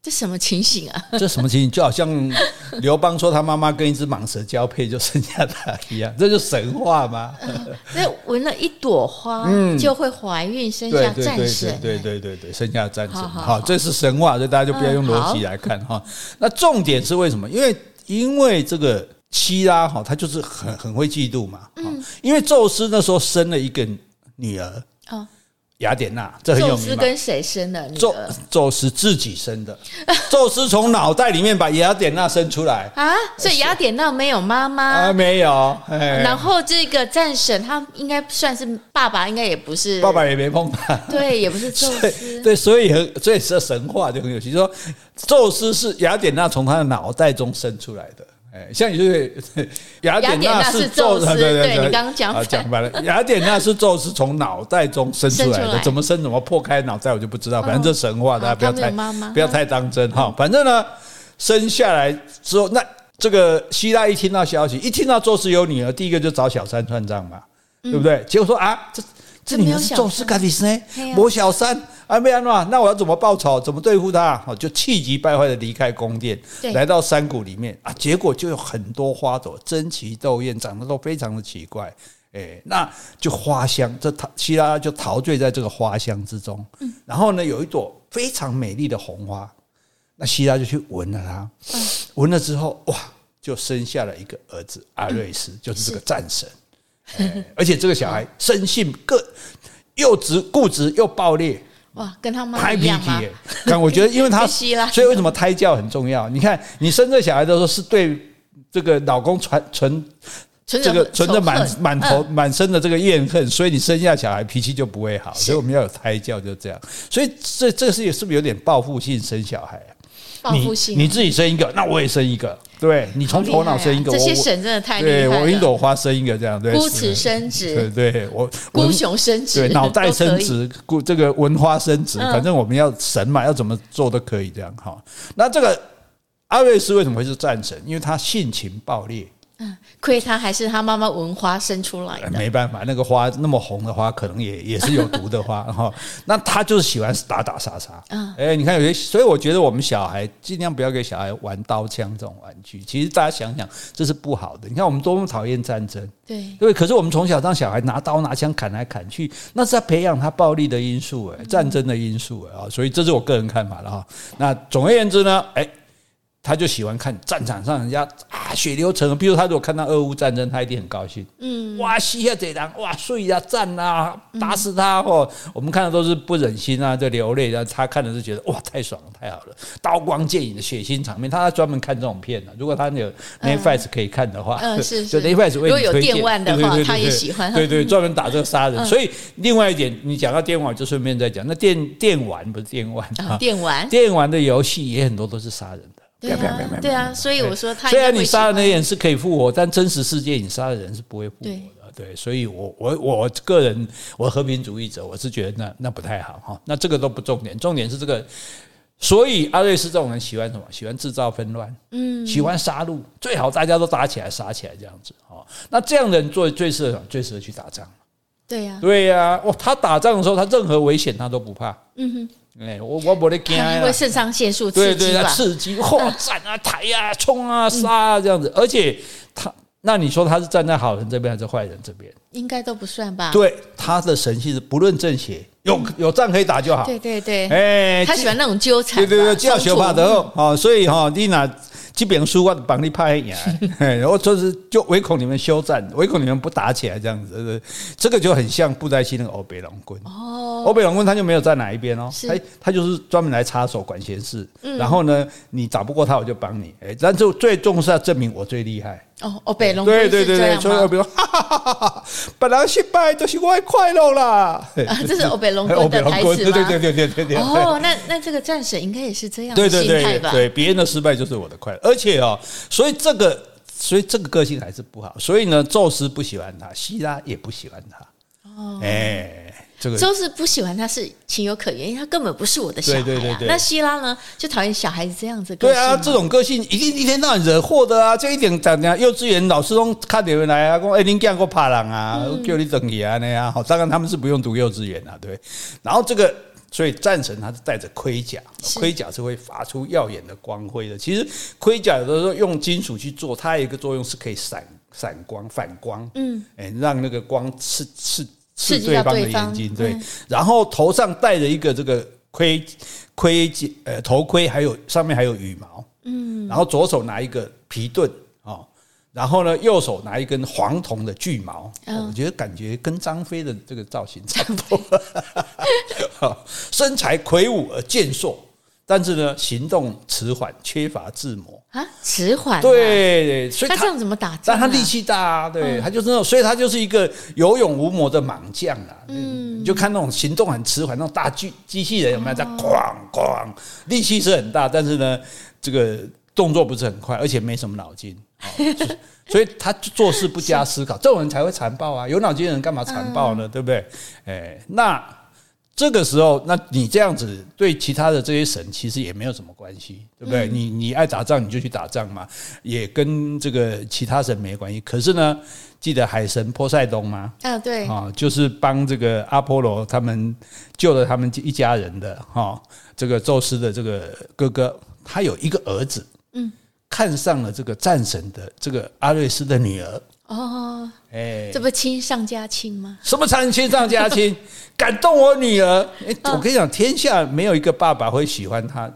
这什么情形啊？这什么情形？就好像 刘邦说他妈妈跟一只蟒蛇交配就生下他一样，这就是神话吗？那闻了一朵花就会怀孕生下战神？对对对对，生下战神。好，这是神话，所以大家就不要用逻辑来看哈。那重点是为什么？因为因为这个希拉哈，他就是很很会嫉妒嘛。因为宙斯那时候生了一个女儿。雅典娜，这很有名。宙斯跟谁生的？宙宙斯自己生的。宙斯从脑袋里面把雅典娜生出来啊，所以雅典娜没有妈妈啊，没有。然后这个战神，他应该算是爸爸，应该也不是。爸爸也没碰他。对，也不是宙斯。对，所以很，所以这神话就很有趣，说宙斯是雅典娜从他的脑袋中生出来的。哎，像你就是雅典娜是宙斯，对对对，你刚刚讲讲白了，雅典娜是宙斯从脑袋中生出来的，怎么生怎么破开脑袋我就不知道，反正这神话大家不要太不要太当真哈。反正呢，生下来之后，那这个希腊一听到消息，一听到宙斯有女儿，第一个就找小三算账嘛，对不对？结果说啊，这这女儿是宙斯干的呢，我小三。啊，没安诺，那我要怎么报仇？怎么对付他？哦，就气急败坏的离开宫殿，来到山谷里面啊。结果就有很多花朵争奇斗艳，长得都非常的奇怪。哎，那就花香，这陶希拉就陶醉在这个花香之中。然后呢，有一朵非常美丽的红花，那希拉就去闻了它。闻了之后，哇，就生下了一个儿子阿瑞斯，就是这个战神。而且这个小孩生性个又直固执又暴烈。哇，跟他妈一样吗？但我觉得，因为他，所以为什么胎教很重要？你看，你生这小孩的时候是对这个老公存存这个存着满满头满身的这个怨恨，所以你生下小孩脾气就不会好。所以我们要有胎教，就这样。所以这这是是不是有点报复性生小孩？你你自己生一个，那我也生一个，对，你从头脑生一个，这些神真的太厉害了。我一朵花生一个这样，对，孤雌生殖，对对，我孤雄生殖，对，脑袋生殖，孤这个文花生殖，反正我们要神嘛，要怎么做都可以这样哈。那这个阿瑞斯为什么会是战神？因为他性情暴烈。嗯，亏他还是他妈妈闻花生出来的。没办法，那个花那么红的花，可能也也是有毒的花 哈。那他就是喜欢打打杀杀。嗯，哎，你看有些，所以我觉得我们小孩尽量不要给小孩玩刀枪这种玩具。其实大家想想，这是不好的。你看我们多么讨厌战争，对对。可是我们从小让小孩拿刀拿枪砍来砍去，那是在培养他暴力的因素哎，战争的因素哎啊。所以这是我个人看法了哈。那总而言之呢，哎。他就喜欢看战场上人家啊血流成河，比如他如果看到俄乌战争，他一定很高兴。嗯，哇，死下这人，哇，睡啊，战啊，打死他哦。我们看的都是不忍心啊，就流泪。然后他看的是觉得哇，太爽了，太好了，刀光剑影的血腥场面，他专门看这种片的。如果他有 Netflix 可以看的话，嗯，是是。Netflix 为你推荐，如果有电玩的话，他也喜欢。对对，专门打这个杀人。所以另外一点，你讲到电玩，就顺便再讲，那电电玩不是电玩啊，电玩电玩的游戏也很多都是杀人的。对啊，对啊，所以我说他虽然你杀人的人是可以复活，但真实世界你杀的人是不会复活的。对，所以我我我个人我和平主义者，我是觉得那那不太好哈。那这个都不重点，重点是这个。所以阿瑞斯这种人喜欢什么？喜欢制造纷乱，嗯，喜欢杀戮，最好大家都打起来杀起来这样子哦。那这样的人做最适合最适合去打仗。对呀，对呀，哦，他打仗的时候，他任何危险他都不怕。嗯哼。哎，我我不得惊啊！因为肾上腺素刺激啊，刺激，嚯，战啊，抬啊，冲啊，杀啊，这样子。而且他，那你说他是站在好人这边还是坏人这边？应该都不算吧？对，他的神器是不论正邪，有有仗可以打就好。对对对，哎，他喜欢那种纠缠。对对对，叫修帕德哦，所以哈，你拿。基本书我帮你拍然后就是就唯恐你们休战，唯恐你们不打起来这样子，这个就很像布袋戏那个欧北龙棍。哦，欧北龙棍他就没有在哪一边哦，他他就是专门来插手管闲事，然后呢，你打不过他我就帮你，哎，但是最重视要证明我最厉害。哦，哦北龙对对对对，所以欧北龙，哈哈哈哈，本来失败就是我的快乐啦。啊，这是欧北龙棍的台词吗？对对对对对对对。哦，那那这个战神应该也是这样的心态吧？对，别人的失败就是我的快乐，而且哦，所以这个，所以这个个性还是不好。所以呢，宙斯不喜欢他，希拉也不喜欢他。哦，哎。这个周是不喜欢他是情有可原，因为他根本不是我的小孩、啊。对对对对。那希拉呢，就讨厌小孩子这样子。对啊，这种个性一定一天到晚惹祸的啊！这一点讲讲，幼稚园老师都看点回来啊，说哎，你见过怕人啊，嗯、叫你等你啊那样。好，当然他们是不用读幼稚园啊，对。然后这个，所以战神他是带着盔甲，盔甲是会发出耀眼的光辉的。其实盔甲有的时候用金属去做，它有一个作用是可以闪闪光、反光，嗯，哎，让那个光是是。刺对方的眼睛，对，然后头上戴着一个这个盔盔呃头盔，还有上面还有羽毛，嗯，然后左手拿一个皮盾哦，然后呢右手拿一根黄铜的巨矛，我觉得感觉跟张飞的这个造型差不多，身材魁梧而健硕。但是呢，行动迟缓，缺乏智谋啊，迟缓。对，所以他，他这样怎么打仗啊？但他力气大啊，对，嗯、他就是那种，所以他就是一个有勇无谋的莽将啊。嗯，你就看那种行动很迟缓，那种大机机器人有没有在咣咣，力气是很大，但是呢，这个动作不是很快，而且没什么脑筋，哦、所以他做事不加思考，是这种人才会残暴啊。有脑筋的人干嘛残暴呢？嗯、对不对？哎，那。这个时候，那你这样子对其他的这些神其实也没有什么关系，对不对？你你爱打仗你就去打仗嘛，也跟这个其他神没关系。可是呢，记得海神波塞冬吗？啊，对，啊，就是帮这个阿波罗他们救了他们一家人的哈，这个宙斯的这个哥哥，他有一个儿子，嗯，看上了这个战神的这个阿瑞斯的女儿。哦，哎，这不亲上加亲吗？什么亲亲上加亲？感动我女儿。哎，我跟你讲，天下没有一个爸爸会喜欢他，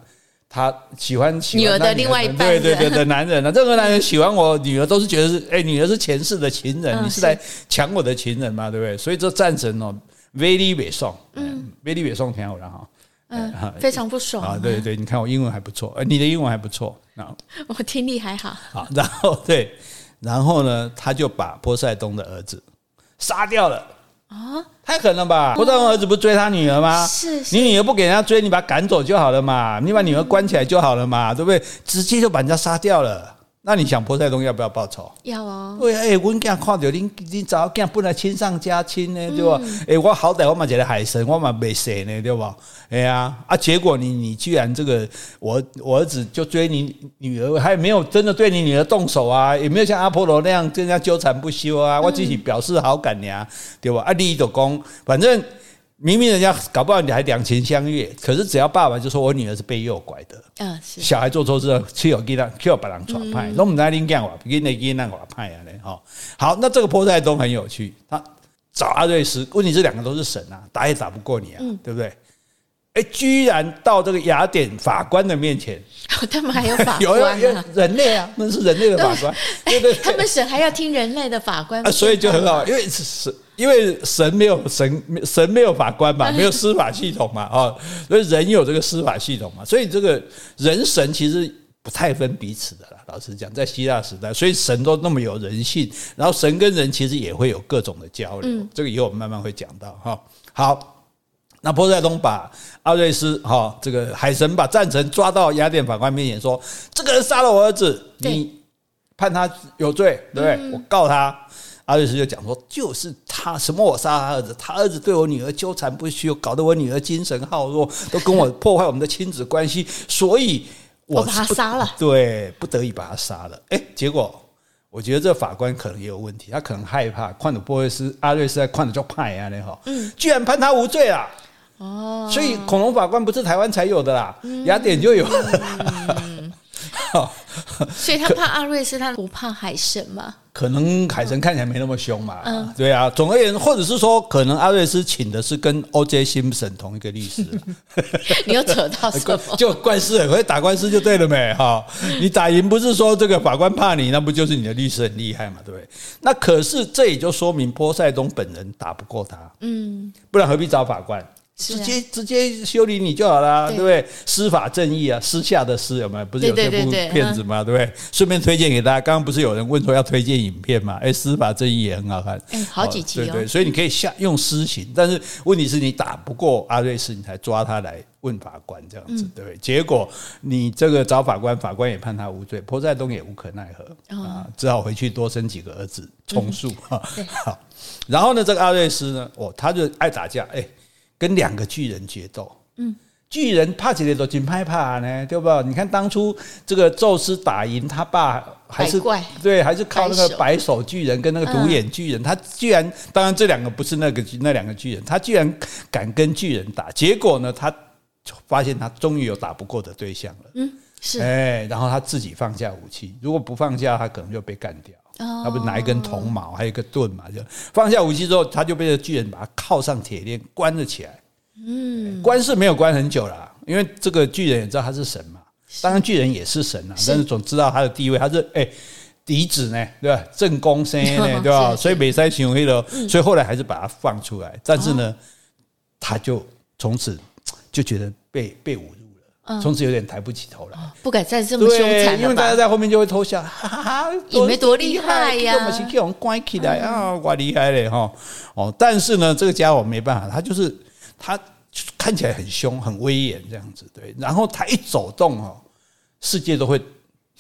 他喜欢喜欢女儿的另外一半，对对对的男人啊。任 何男人喜欢我女儿，都是觉得是哎，女儿是前世的情人，你是来抢我的情人嘛，对不对？所以这战神哦，very very 嗯，very very 挺好的哈，嗯，非常不爽啊。对对，你看我英文还不错，你的英文还不错啊，我听力还好。好，然后对。然后呢，他就把波塞冬的儿子杀掉了啊！太狠了吧！波塞冬儿子不是追他女儿吗？是，是你女儿不给人家追，你把他赶走就好了嘛，你把女儿关起来就好了嘛，对不对？直接就把人家杀掉了。那你想波塞冬要不要报仇？要哦。对，哎，我这样看到你，你早这样不能亲上加亲呢，对吧？哎，我好歹我嘛一个海神，我嘛没谁呢，对吧？哎呀，啊，结果你你居然这个我我儿子就追你女儿，还没有真的对你女儿动手啊，也没有像阿波罗那样跟人家纠缠不休啊，我自己表示好感呀，对吧？啊，你的公，反正。明明人家搞不好你还两情相悦，可是只要爸爸就说我女儿是被诱拐的，嗯，是。小孩做错事，去有给他，去有把人传派，那我们来领讲话，给那给那个派啊嘞，哈，好，那这个波塞冬很有趣，他找阿瑞斯，问题是两个都是神啊，打也打不过你啊，嗯、对不对？哎，居然到这个雅典法官的面前，他们还有法官啊，人类啊，那是人类的 法官，对对，他们神还要听人类的法官，啊，所以就很好，因为是。因为神没有神，神没有法官嘛，没有司法系统嘛，啊，所以人有这个司法系统嘛，所以这个人神其实不太分彼此的啦。老实讲，在希腊时代，所以神都那么有人性，然后神跟人其实也会有各种的交流。这个以后我们慢慢会讲到哈。好，那波塞冬把阿瑞斯哈这个海神把战神抓到雅典法官面前说：“这个人杀了我儿子，你判他有罪，对不对？我告他。”阿瑞斯就讲说，就是他什么我杀他儿子，他儿子对我女儿纠缠不休，搞得我女儿精神耗弱，都跟我破坏我们的亲子关系，所以我，我把他杀了。对，不得已把他杀了。哎，结果我觉得这法官可能也有问题，他可能害怕，看着波瑞斯阿瑞斯在看着就怕呀，那哈，嗯，居然判他无罪了。哦，所以恐龙法官不是台湾才有的啦，雅典就有。嗯所以他怕阿瑞斯，他不怕海神吗？可能海神看起来没那么凶嘛。嗯，对啊。总而言之，或者是说，可能阿瑞斯请的是跟 O.J. Simpson 同一个律师。你又扯到什么？就官司，会打官司就对了没？哈，你打赢不是说这个法官怕你，那不就是你的律师很厉害嘛？对不对？那可是这也就说明波塞冬本人打不过他。嗯，不然何必找法官？直接直接修理你就好啦，对对不对？司法正义啊，私下的私有没有？不是有这部片子吗？对不对？顺便推荐给大家。刚刚不是有人问说要推荐影片嘛？哎，司法正义也很好看，哎好几集哦对对，所以你可以下用私刑，但是问题是你打不过阿瑞斯，你才抓他来问法官这样子，嗯对不对？结果你这个找法官，法官也判他无罪，波塞冬也无可奈何啊，只好回去多生几个儿子充数哈。好，然后呢，这个阿瑞斯呢，哦，他就爱打架，哎。跟两个巨人决斗，嗯，巨人怕起来都金拍怕呢，对不？你看当初这个宙斯打赢他爸，还是怪。对，还是靠那个白手巨人跟那个独眼巨人，他居然，当然这两个不是那个那两个巨人，他居然敢跟巨人打，结果呢，他发现他终于有打不过的对象了，嗯，是，哎，然后他自己放下武器，如果不放下，他可能就被干掉。他不是拿一根铜矛，还有一个盾嘛，就放下武器之后，他就被这巨人把他铐上铁链，关了起来。嗯，关是没有关很久了，因为这个巨人也知道他是神嘛，当然巨人也是神啊，但是总知道他的地位，他是哎嫡子呢，对吧？正宫生呢，对吧？所以美塞行为了，所以后来还是把他放出来，但是呢，他就从此就觉得被被侮辱。从此有点抬不起头来，不敢再这么凶残了，因为大家在后面就会偷笑，哈哈，也没多厉害呀，我们是给我们关起来啊，怪厉害嘞哈哦。但是呢，这个家伙没办法，他就是他看起来很凶、很威严这样子，对。然后他一走动哦，世界都会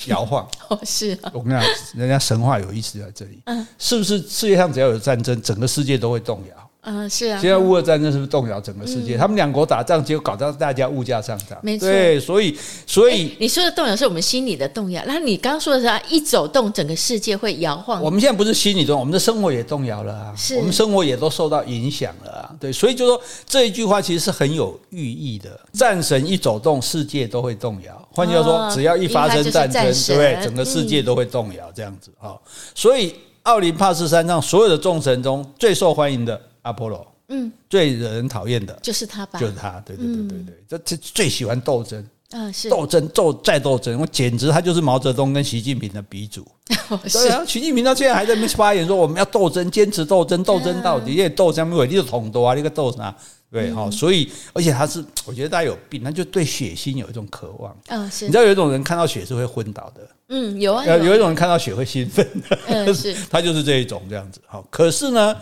摇晃。哦，是。我跟你讲，人家神话有意思在这里。嗯，是不是世界上只要有战争，整个世界都会动摇？嗯，是啊。现在乌俄战争是不是动摇整个世界？他们两国打仗，结果搞到大家物价上涨。没错。对，所以所以你说的动摇是我们心里的动摇。那你刚刚说的是，一走动，整个世界会摇晃。我们现在不是心理动，我们的生活也动摇了啊。是。我们生活也都受到影响了啊。对，所以就说这一句话其实是很有寓意的。战神一走动，世界都会动摇。换句话说，只要一发生战争，对不对？整个世界都会动摇，这样子啊。所以奥林帕斯山上所有的众神中最受欢迎的阿波罗。嗯，最惹人讨厌的就是他吧？就是他，对对对对对，这这最喜欢斗争，嗯，是斗争斗再斗争，我简直他就是毛泽东跟习近平的鼻祖。对啊，习近平到现在还在那边发言说我们要斗争，坚持斗争，斗争到底，因为斗争没有，你就统多啊，那个斗啥？对哈，所以而且他是，我觉得大家有病，他就对血腥有一种渴望。嗯，是。你知道有一种人看到血是会昏倒的，嗯，有啊，有一种人看到血会兴奋的，嗯，是。他就是这一种这样子。好，可是呢。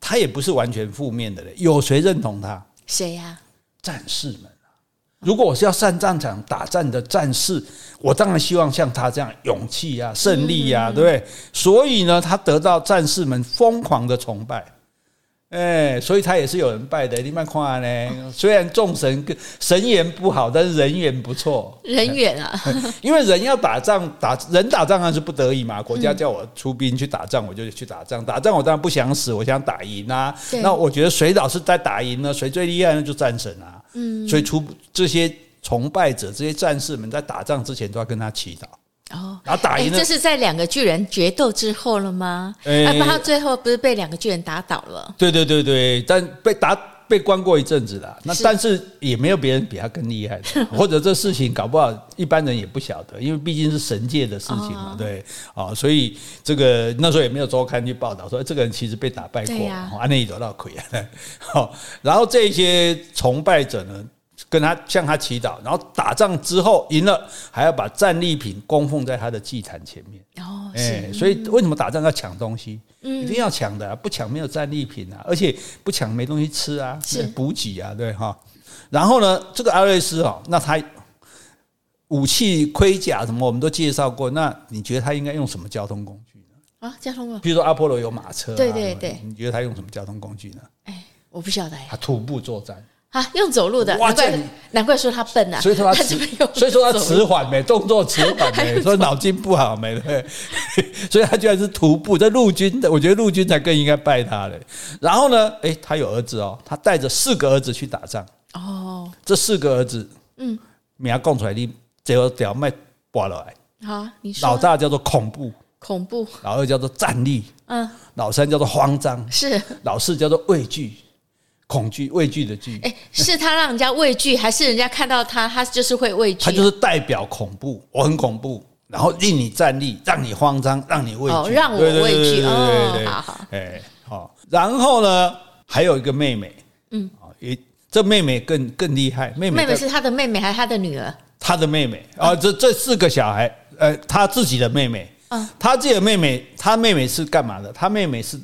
他也不是完全负面的嘞，有谁认同他？谁呀？战士们啊！如果我是要上战场打战的战士，我当然希望像他这样勇气啊、胜利啊，对不对？所以呢，他得到战士们疯狂的崇拜。哎，所以他也是有人拜的。你们看呢？虽然众神神缘不好，但是人缘不错。人缘啊，因为人要打仗，打人打仗那是不得已嘛。国家叫我出兵去打仗，我就去打仗。打仗我当然不想死，我想打赢啊。那我觉得谁老是在打赢呢？谁最厉害呢？就战神啊。嗯，所以出这些崇拜者，这些战士们在打仗之前都要跟他祈祷。哦，然后打赢了，这是在两个巨人决斗之后了吗？哎，不，他最后不是被两个巨人打倒了？对对对对，但被打被关过一阵子了。那但是也没有别人比他更厉害的，或者这事情搞不好一般人也不晓得，因为毕竟是神界的事情嘛。对啊，所以这个那时候也没有周刊去报道说这个人其实被打败过，安内得到亏啊。好，然后这些崇拜者呢？跟他向他祈祷，然后打仗之后赢了，还要把战利品供奉在他的祭坛前面。哦，是，所以为什么打仗要抢东西？嗯，一定要抢的，不抢没有战利品啊，而且不抢没东西吃啊，是补给啊，对哈。然后呢，这个阿瑞斯哦，那他武器盔甲什么我们都介绍过，那你觉得他应该用什么交通工具呢？啊，交通工具，比如说阿波罗有马车，对对对，你觉得他用什么交通工具呢？哎，我不晓得，他徒步作战。啊，用走路的，难怪难怪说他笨啊，所以说他 迟，所以说他迟缓没动作迟缓没，说脑筋不好没对，所以他居然是徒步在陆军的，我觉得陆军才更应该拜他嘞。然后呢，哎，他有儿子哦，他带着四个儿子去打仗。哦，这四个儿子，嗯，名供出来你最后屌卖挂了来，好，你说，老大叫做恐怖，恐怖，老二叫做战栗，嗯，老三叫做慌张，是，老四叫做畏惧。恐惧、畏惧的惧，哎，是他让人家畏惧，还是人家看到他，他就是会畏惧？他就是代表恐怖，我很恐怖，然后令你站立，让你慌张，让你畏惧，让我畏惧。哦，好好，哎，好。然后呢，还有一个妹妹，嗯，也这妹妹更更厉害，妹妹妹妹是他的妹妹还是他的女儿？他的妹妹啊，这这四个小孩，呃，他自己的妹妹，嗯，他自己的妹妹，他妹妹是干嘛的？他妹妹是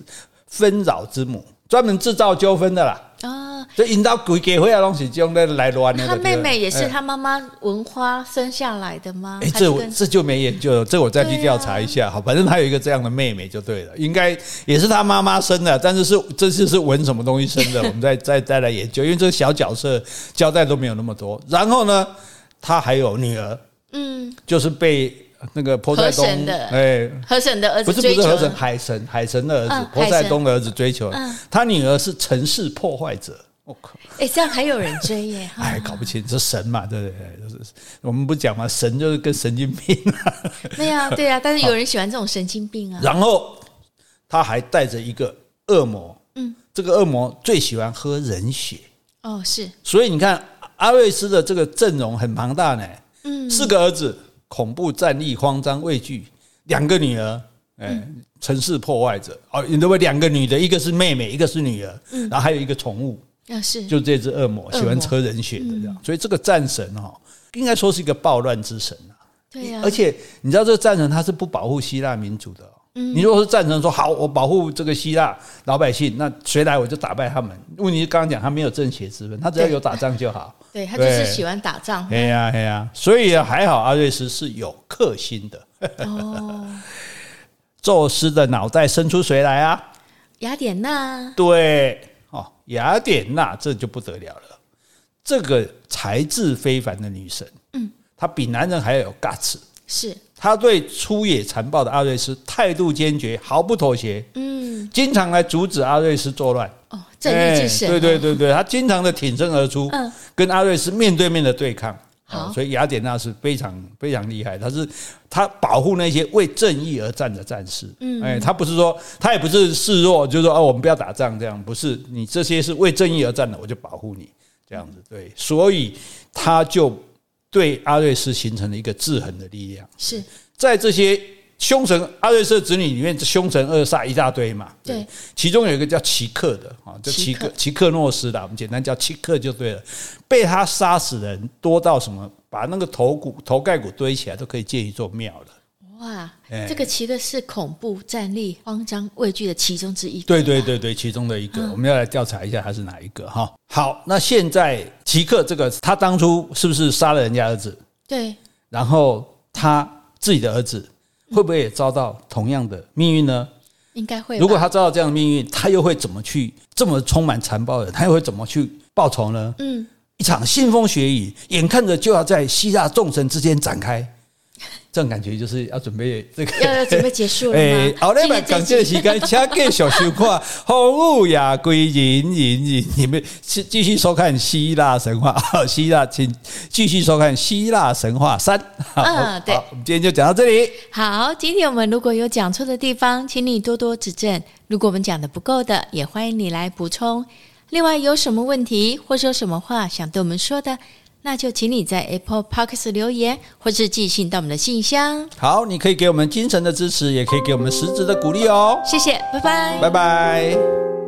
纷扰之母，专门制造纠纷的啦。啊，这引导鬼给会啊东西，就用那来乱的。他妹妹也是他妈妈文花生下来的吗？哎，这我这就没研究了，这我再去调查一下。好，反正他有一个这样的妹妹就对了，应该也是他妈妈生的，但是是这次是闻什么东西生的？我们再 再再来研究，因为这个小角色交代都没有那么多。然后呢，他还有女儿，嗯，就是被。那个波塞冬，哎，河神的儿子不是不是河神，海神海神的儿子，波塞冬的儿子追求，他女儿是城市破坏者，我靠，哎，这样还有人追耶？哎，搞不清，这神嘛，对不对？就是我们不讲嘛，神就是跟神经病，对呀对呀，但是有人喜欢这种神经病啊。然后他还带着一个恶魔，嗯，这个恶魔最喜欢喝人血，哦，是，所以你看阿瑞斯的这个阵容很庞大呢，嗯，四个儿子。恐怖战栗，慌张畏惧，两个女儿，哎、欸，城市破坏者。哦，你认为两个女的，一个是妹妹，一个是女儿，嗯、然后还有一个宠物，啊是，就这只恶魔喜欢喝人血的这样，所以这个战神哈，应该说是一个暴乱之神啊，对呀，而且你知道这个战神他是不保护希腊民族的。你如果是战神说好，我保护这个希腊老百姓，那谁来我就打败他们。问题是刚刚讲他没有正邪之分，他只要有打仗就好。对，他就是喜欢打仗。哎呀哎呀，所以还好阿瑞斯是有克星的。哦，宙斯的脑袋伸出谁来啊？雅典娜。对，哦，雅典娜这就不得了了，这个才智非凡的女神，嗯，她比男人还要有 guts。是。他对粗野残暴的阿瑞斯态度坚决，毫不妥协。嗯，经常来阻止阿瑞斯作乱。哦，正义之神。对对对对，他经常的挺身而出，嗯，跟阿瑞斯面对面的对抗。好，所以雅典娜是非常非常厉害。他是他保护那些为正义而战的战士。嗯，哎，他不是说他也不是示弱，就是说哦，我们不要打仗这样。不是，你这些是为正义而战的，我就保护你这样子。对，所以他就。对阿瑞斯形成了一个制衡的力量，是在这些凶神阿瑞斯的子女里面，凶神恶煞一大堆嘛。对，其中有一个叫奇克的啊，叫奇克奇克诺斯的，我们简单叫奇克就对了。被他杀死的人多到什么，把那个头骨头盖骨堆起来都可以建一座庙了。哇，这个奇克是恐怖、战栗、慌张、畏惧的其中之一。对对对对，其中的一个，我们要来调查一下他是哪一个哈。好，那现在奇克这个，他当初是不是杀了人家儿子？对。然后他自己的儿子会不会也遭到同样的命运呢？应该会。如果他遭到这样的命运，他又会怎么去这么充满残暴的？他又会怎么去报仇呢？嗯，一场腥风血雨，眼看着就要在希腊众神之间展开。这种感觉就是要准备这个，要要准备结束了吗？哎，好嘞，感谢时间，请继续收看《风雨也归人人人》，你们继继续收看希腊神话。希腊，请继续收看希腊神话三。嗯，对，我们今天就讲到这里。好，今天我们如果有讲错的地方，请你多多指正。如果我们讲的不够的，也欢迎你来补充。另外，有什么问题或者有什么话想对我们说的？那就请你在 Apple Podcast 留言，或是寄信到我们的信箱。好，你可以给我们精神的支持，也可以给我们实质的鼓励哦。谢谢，拜拜，拜拜。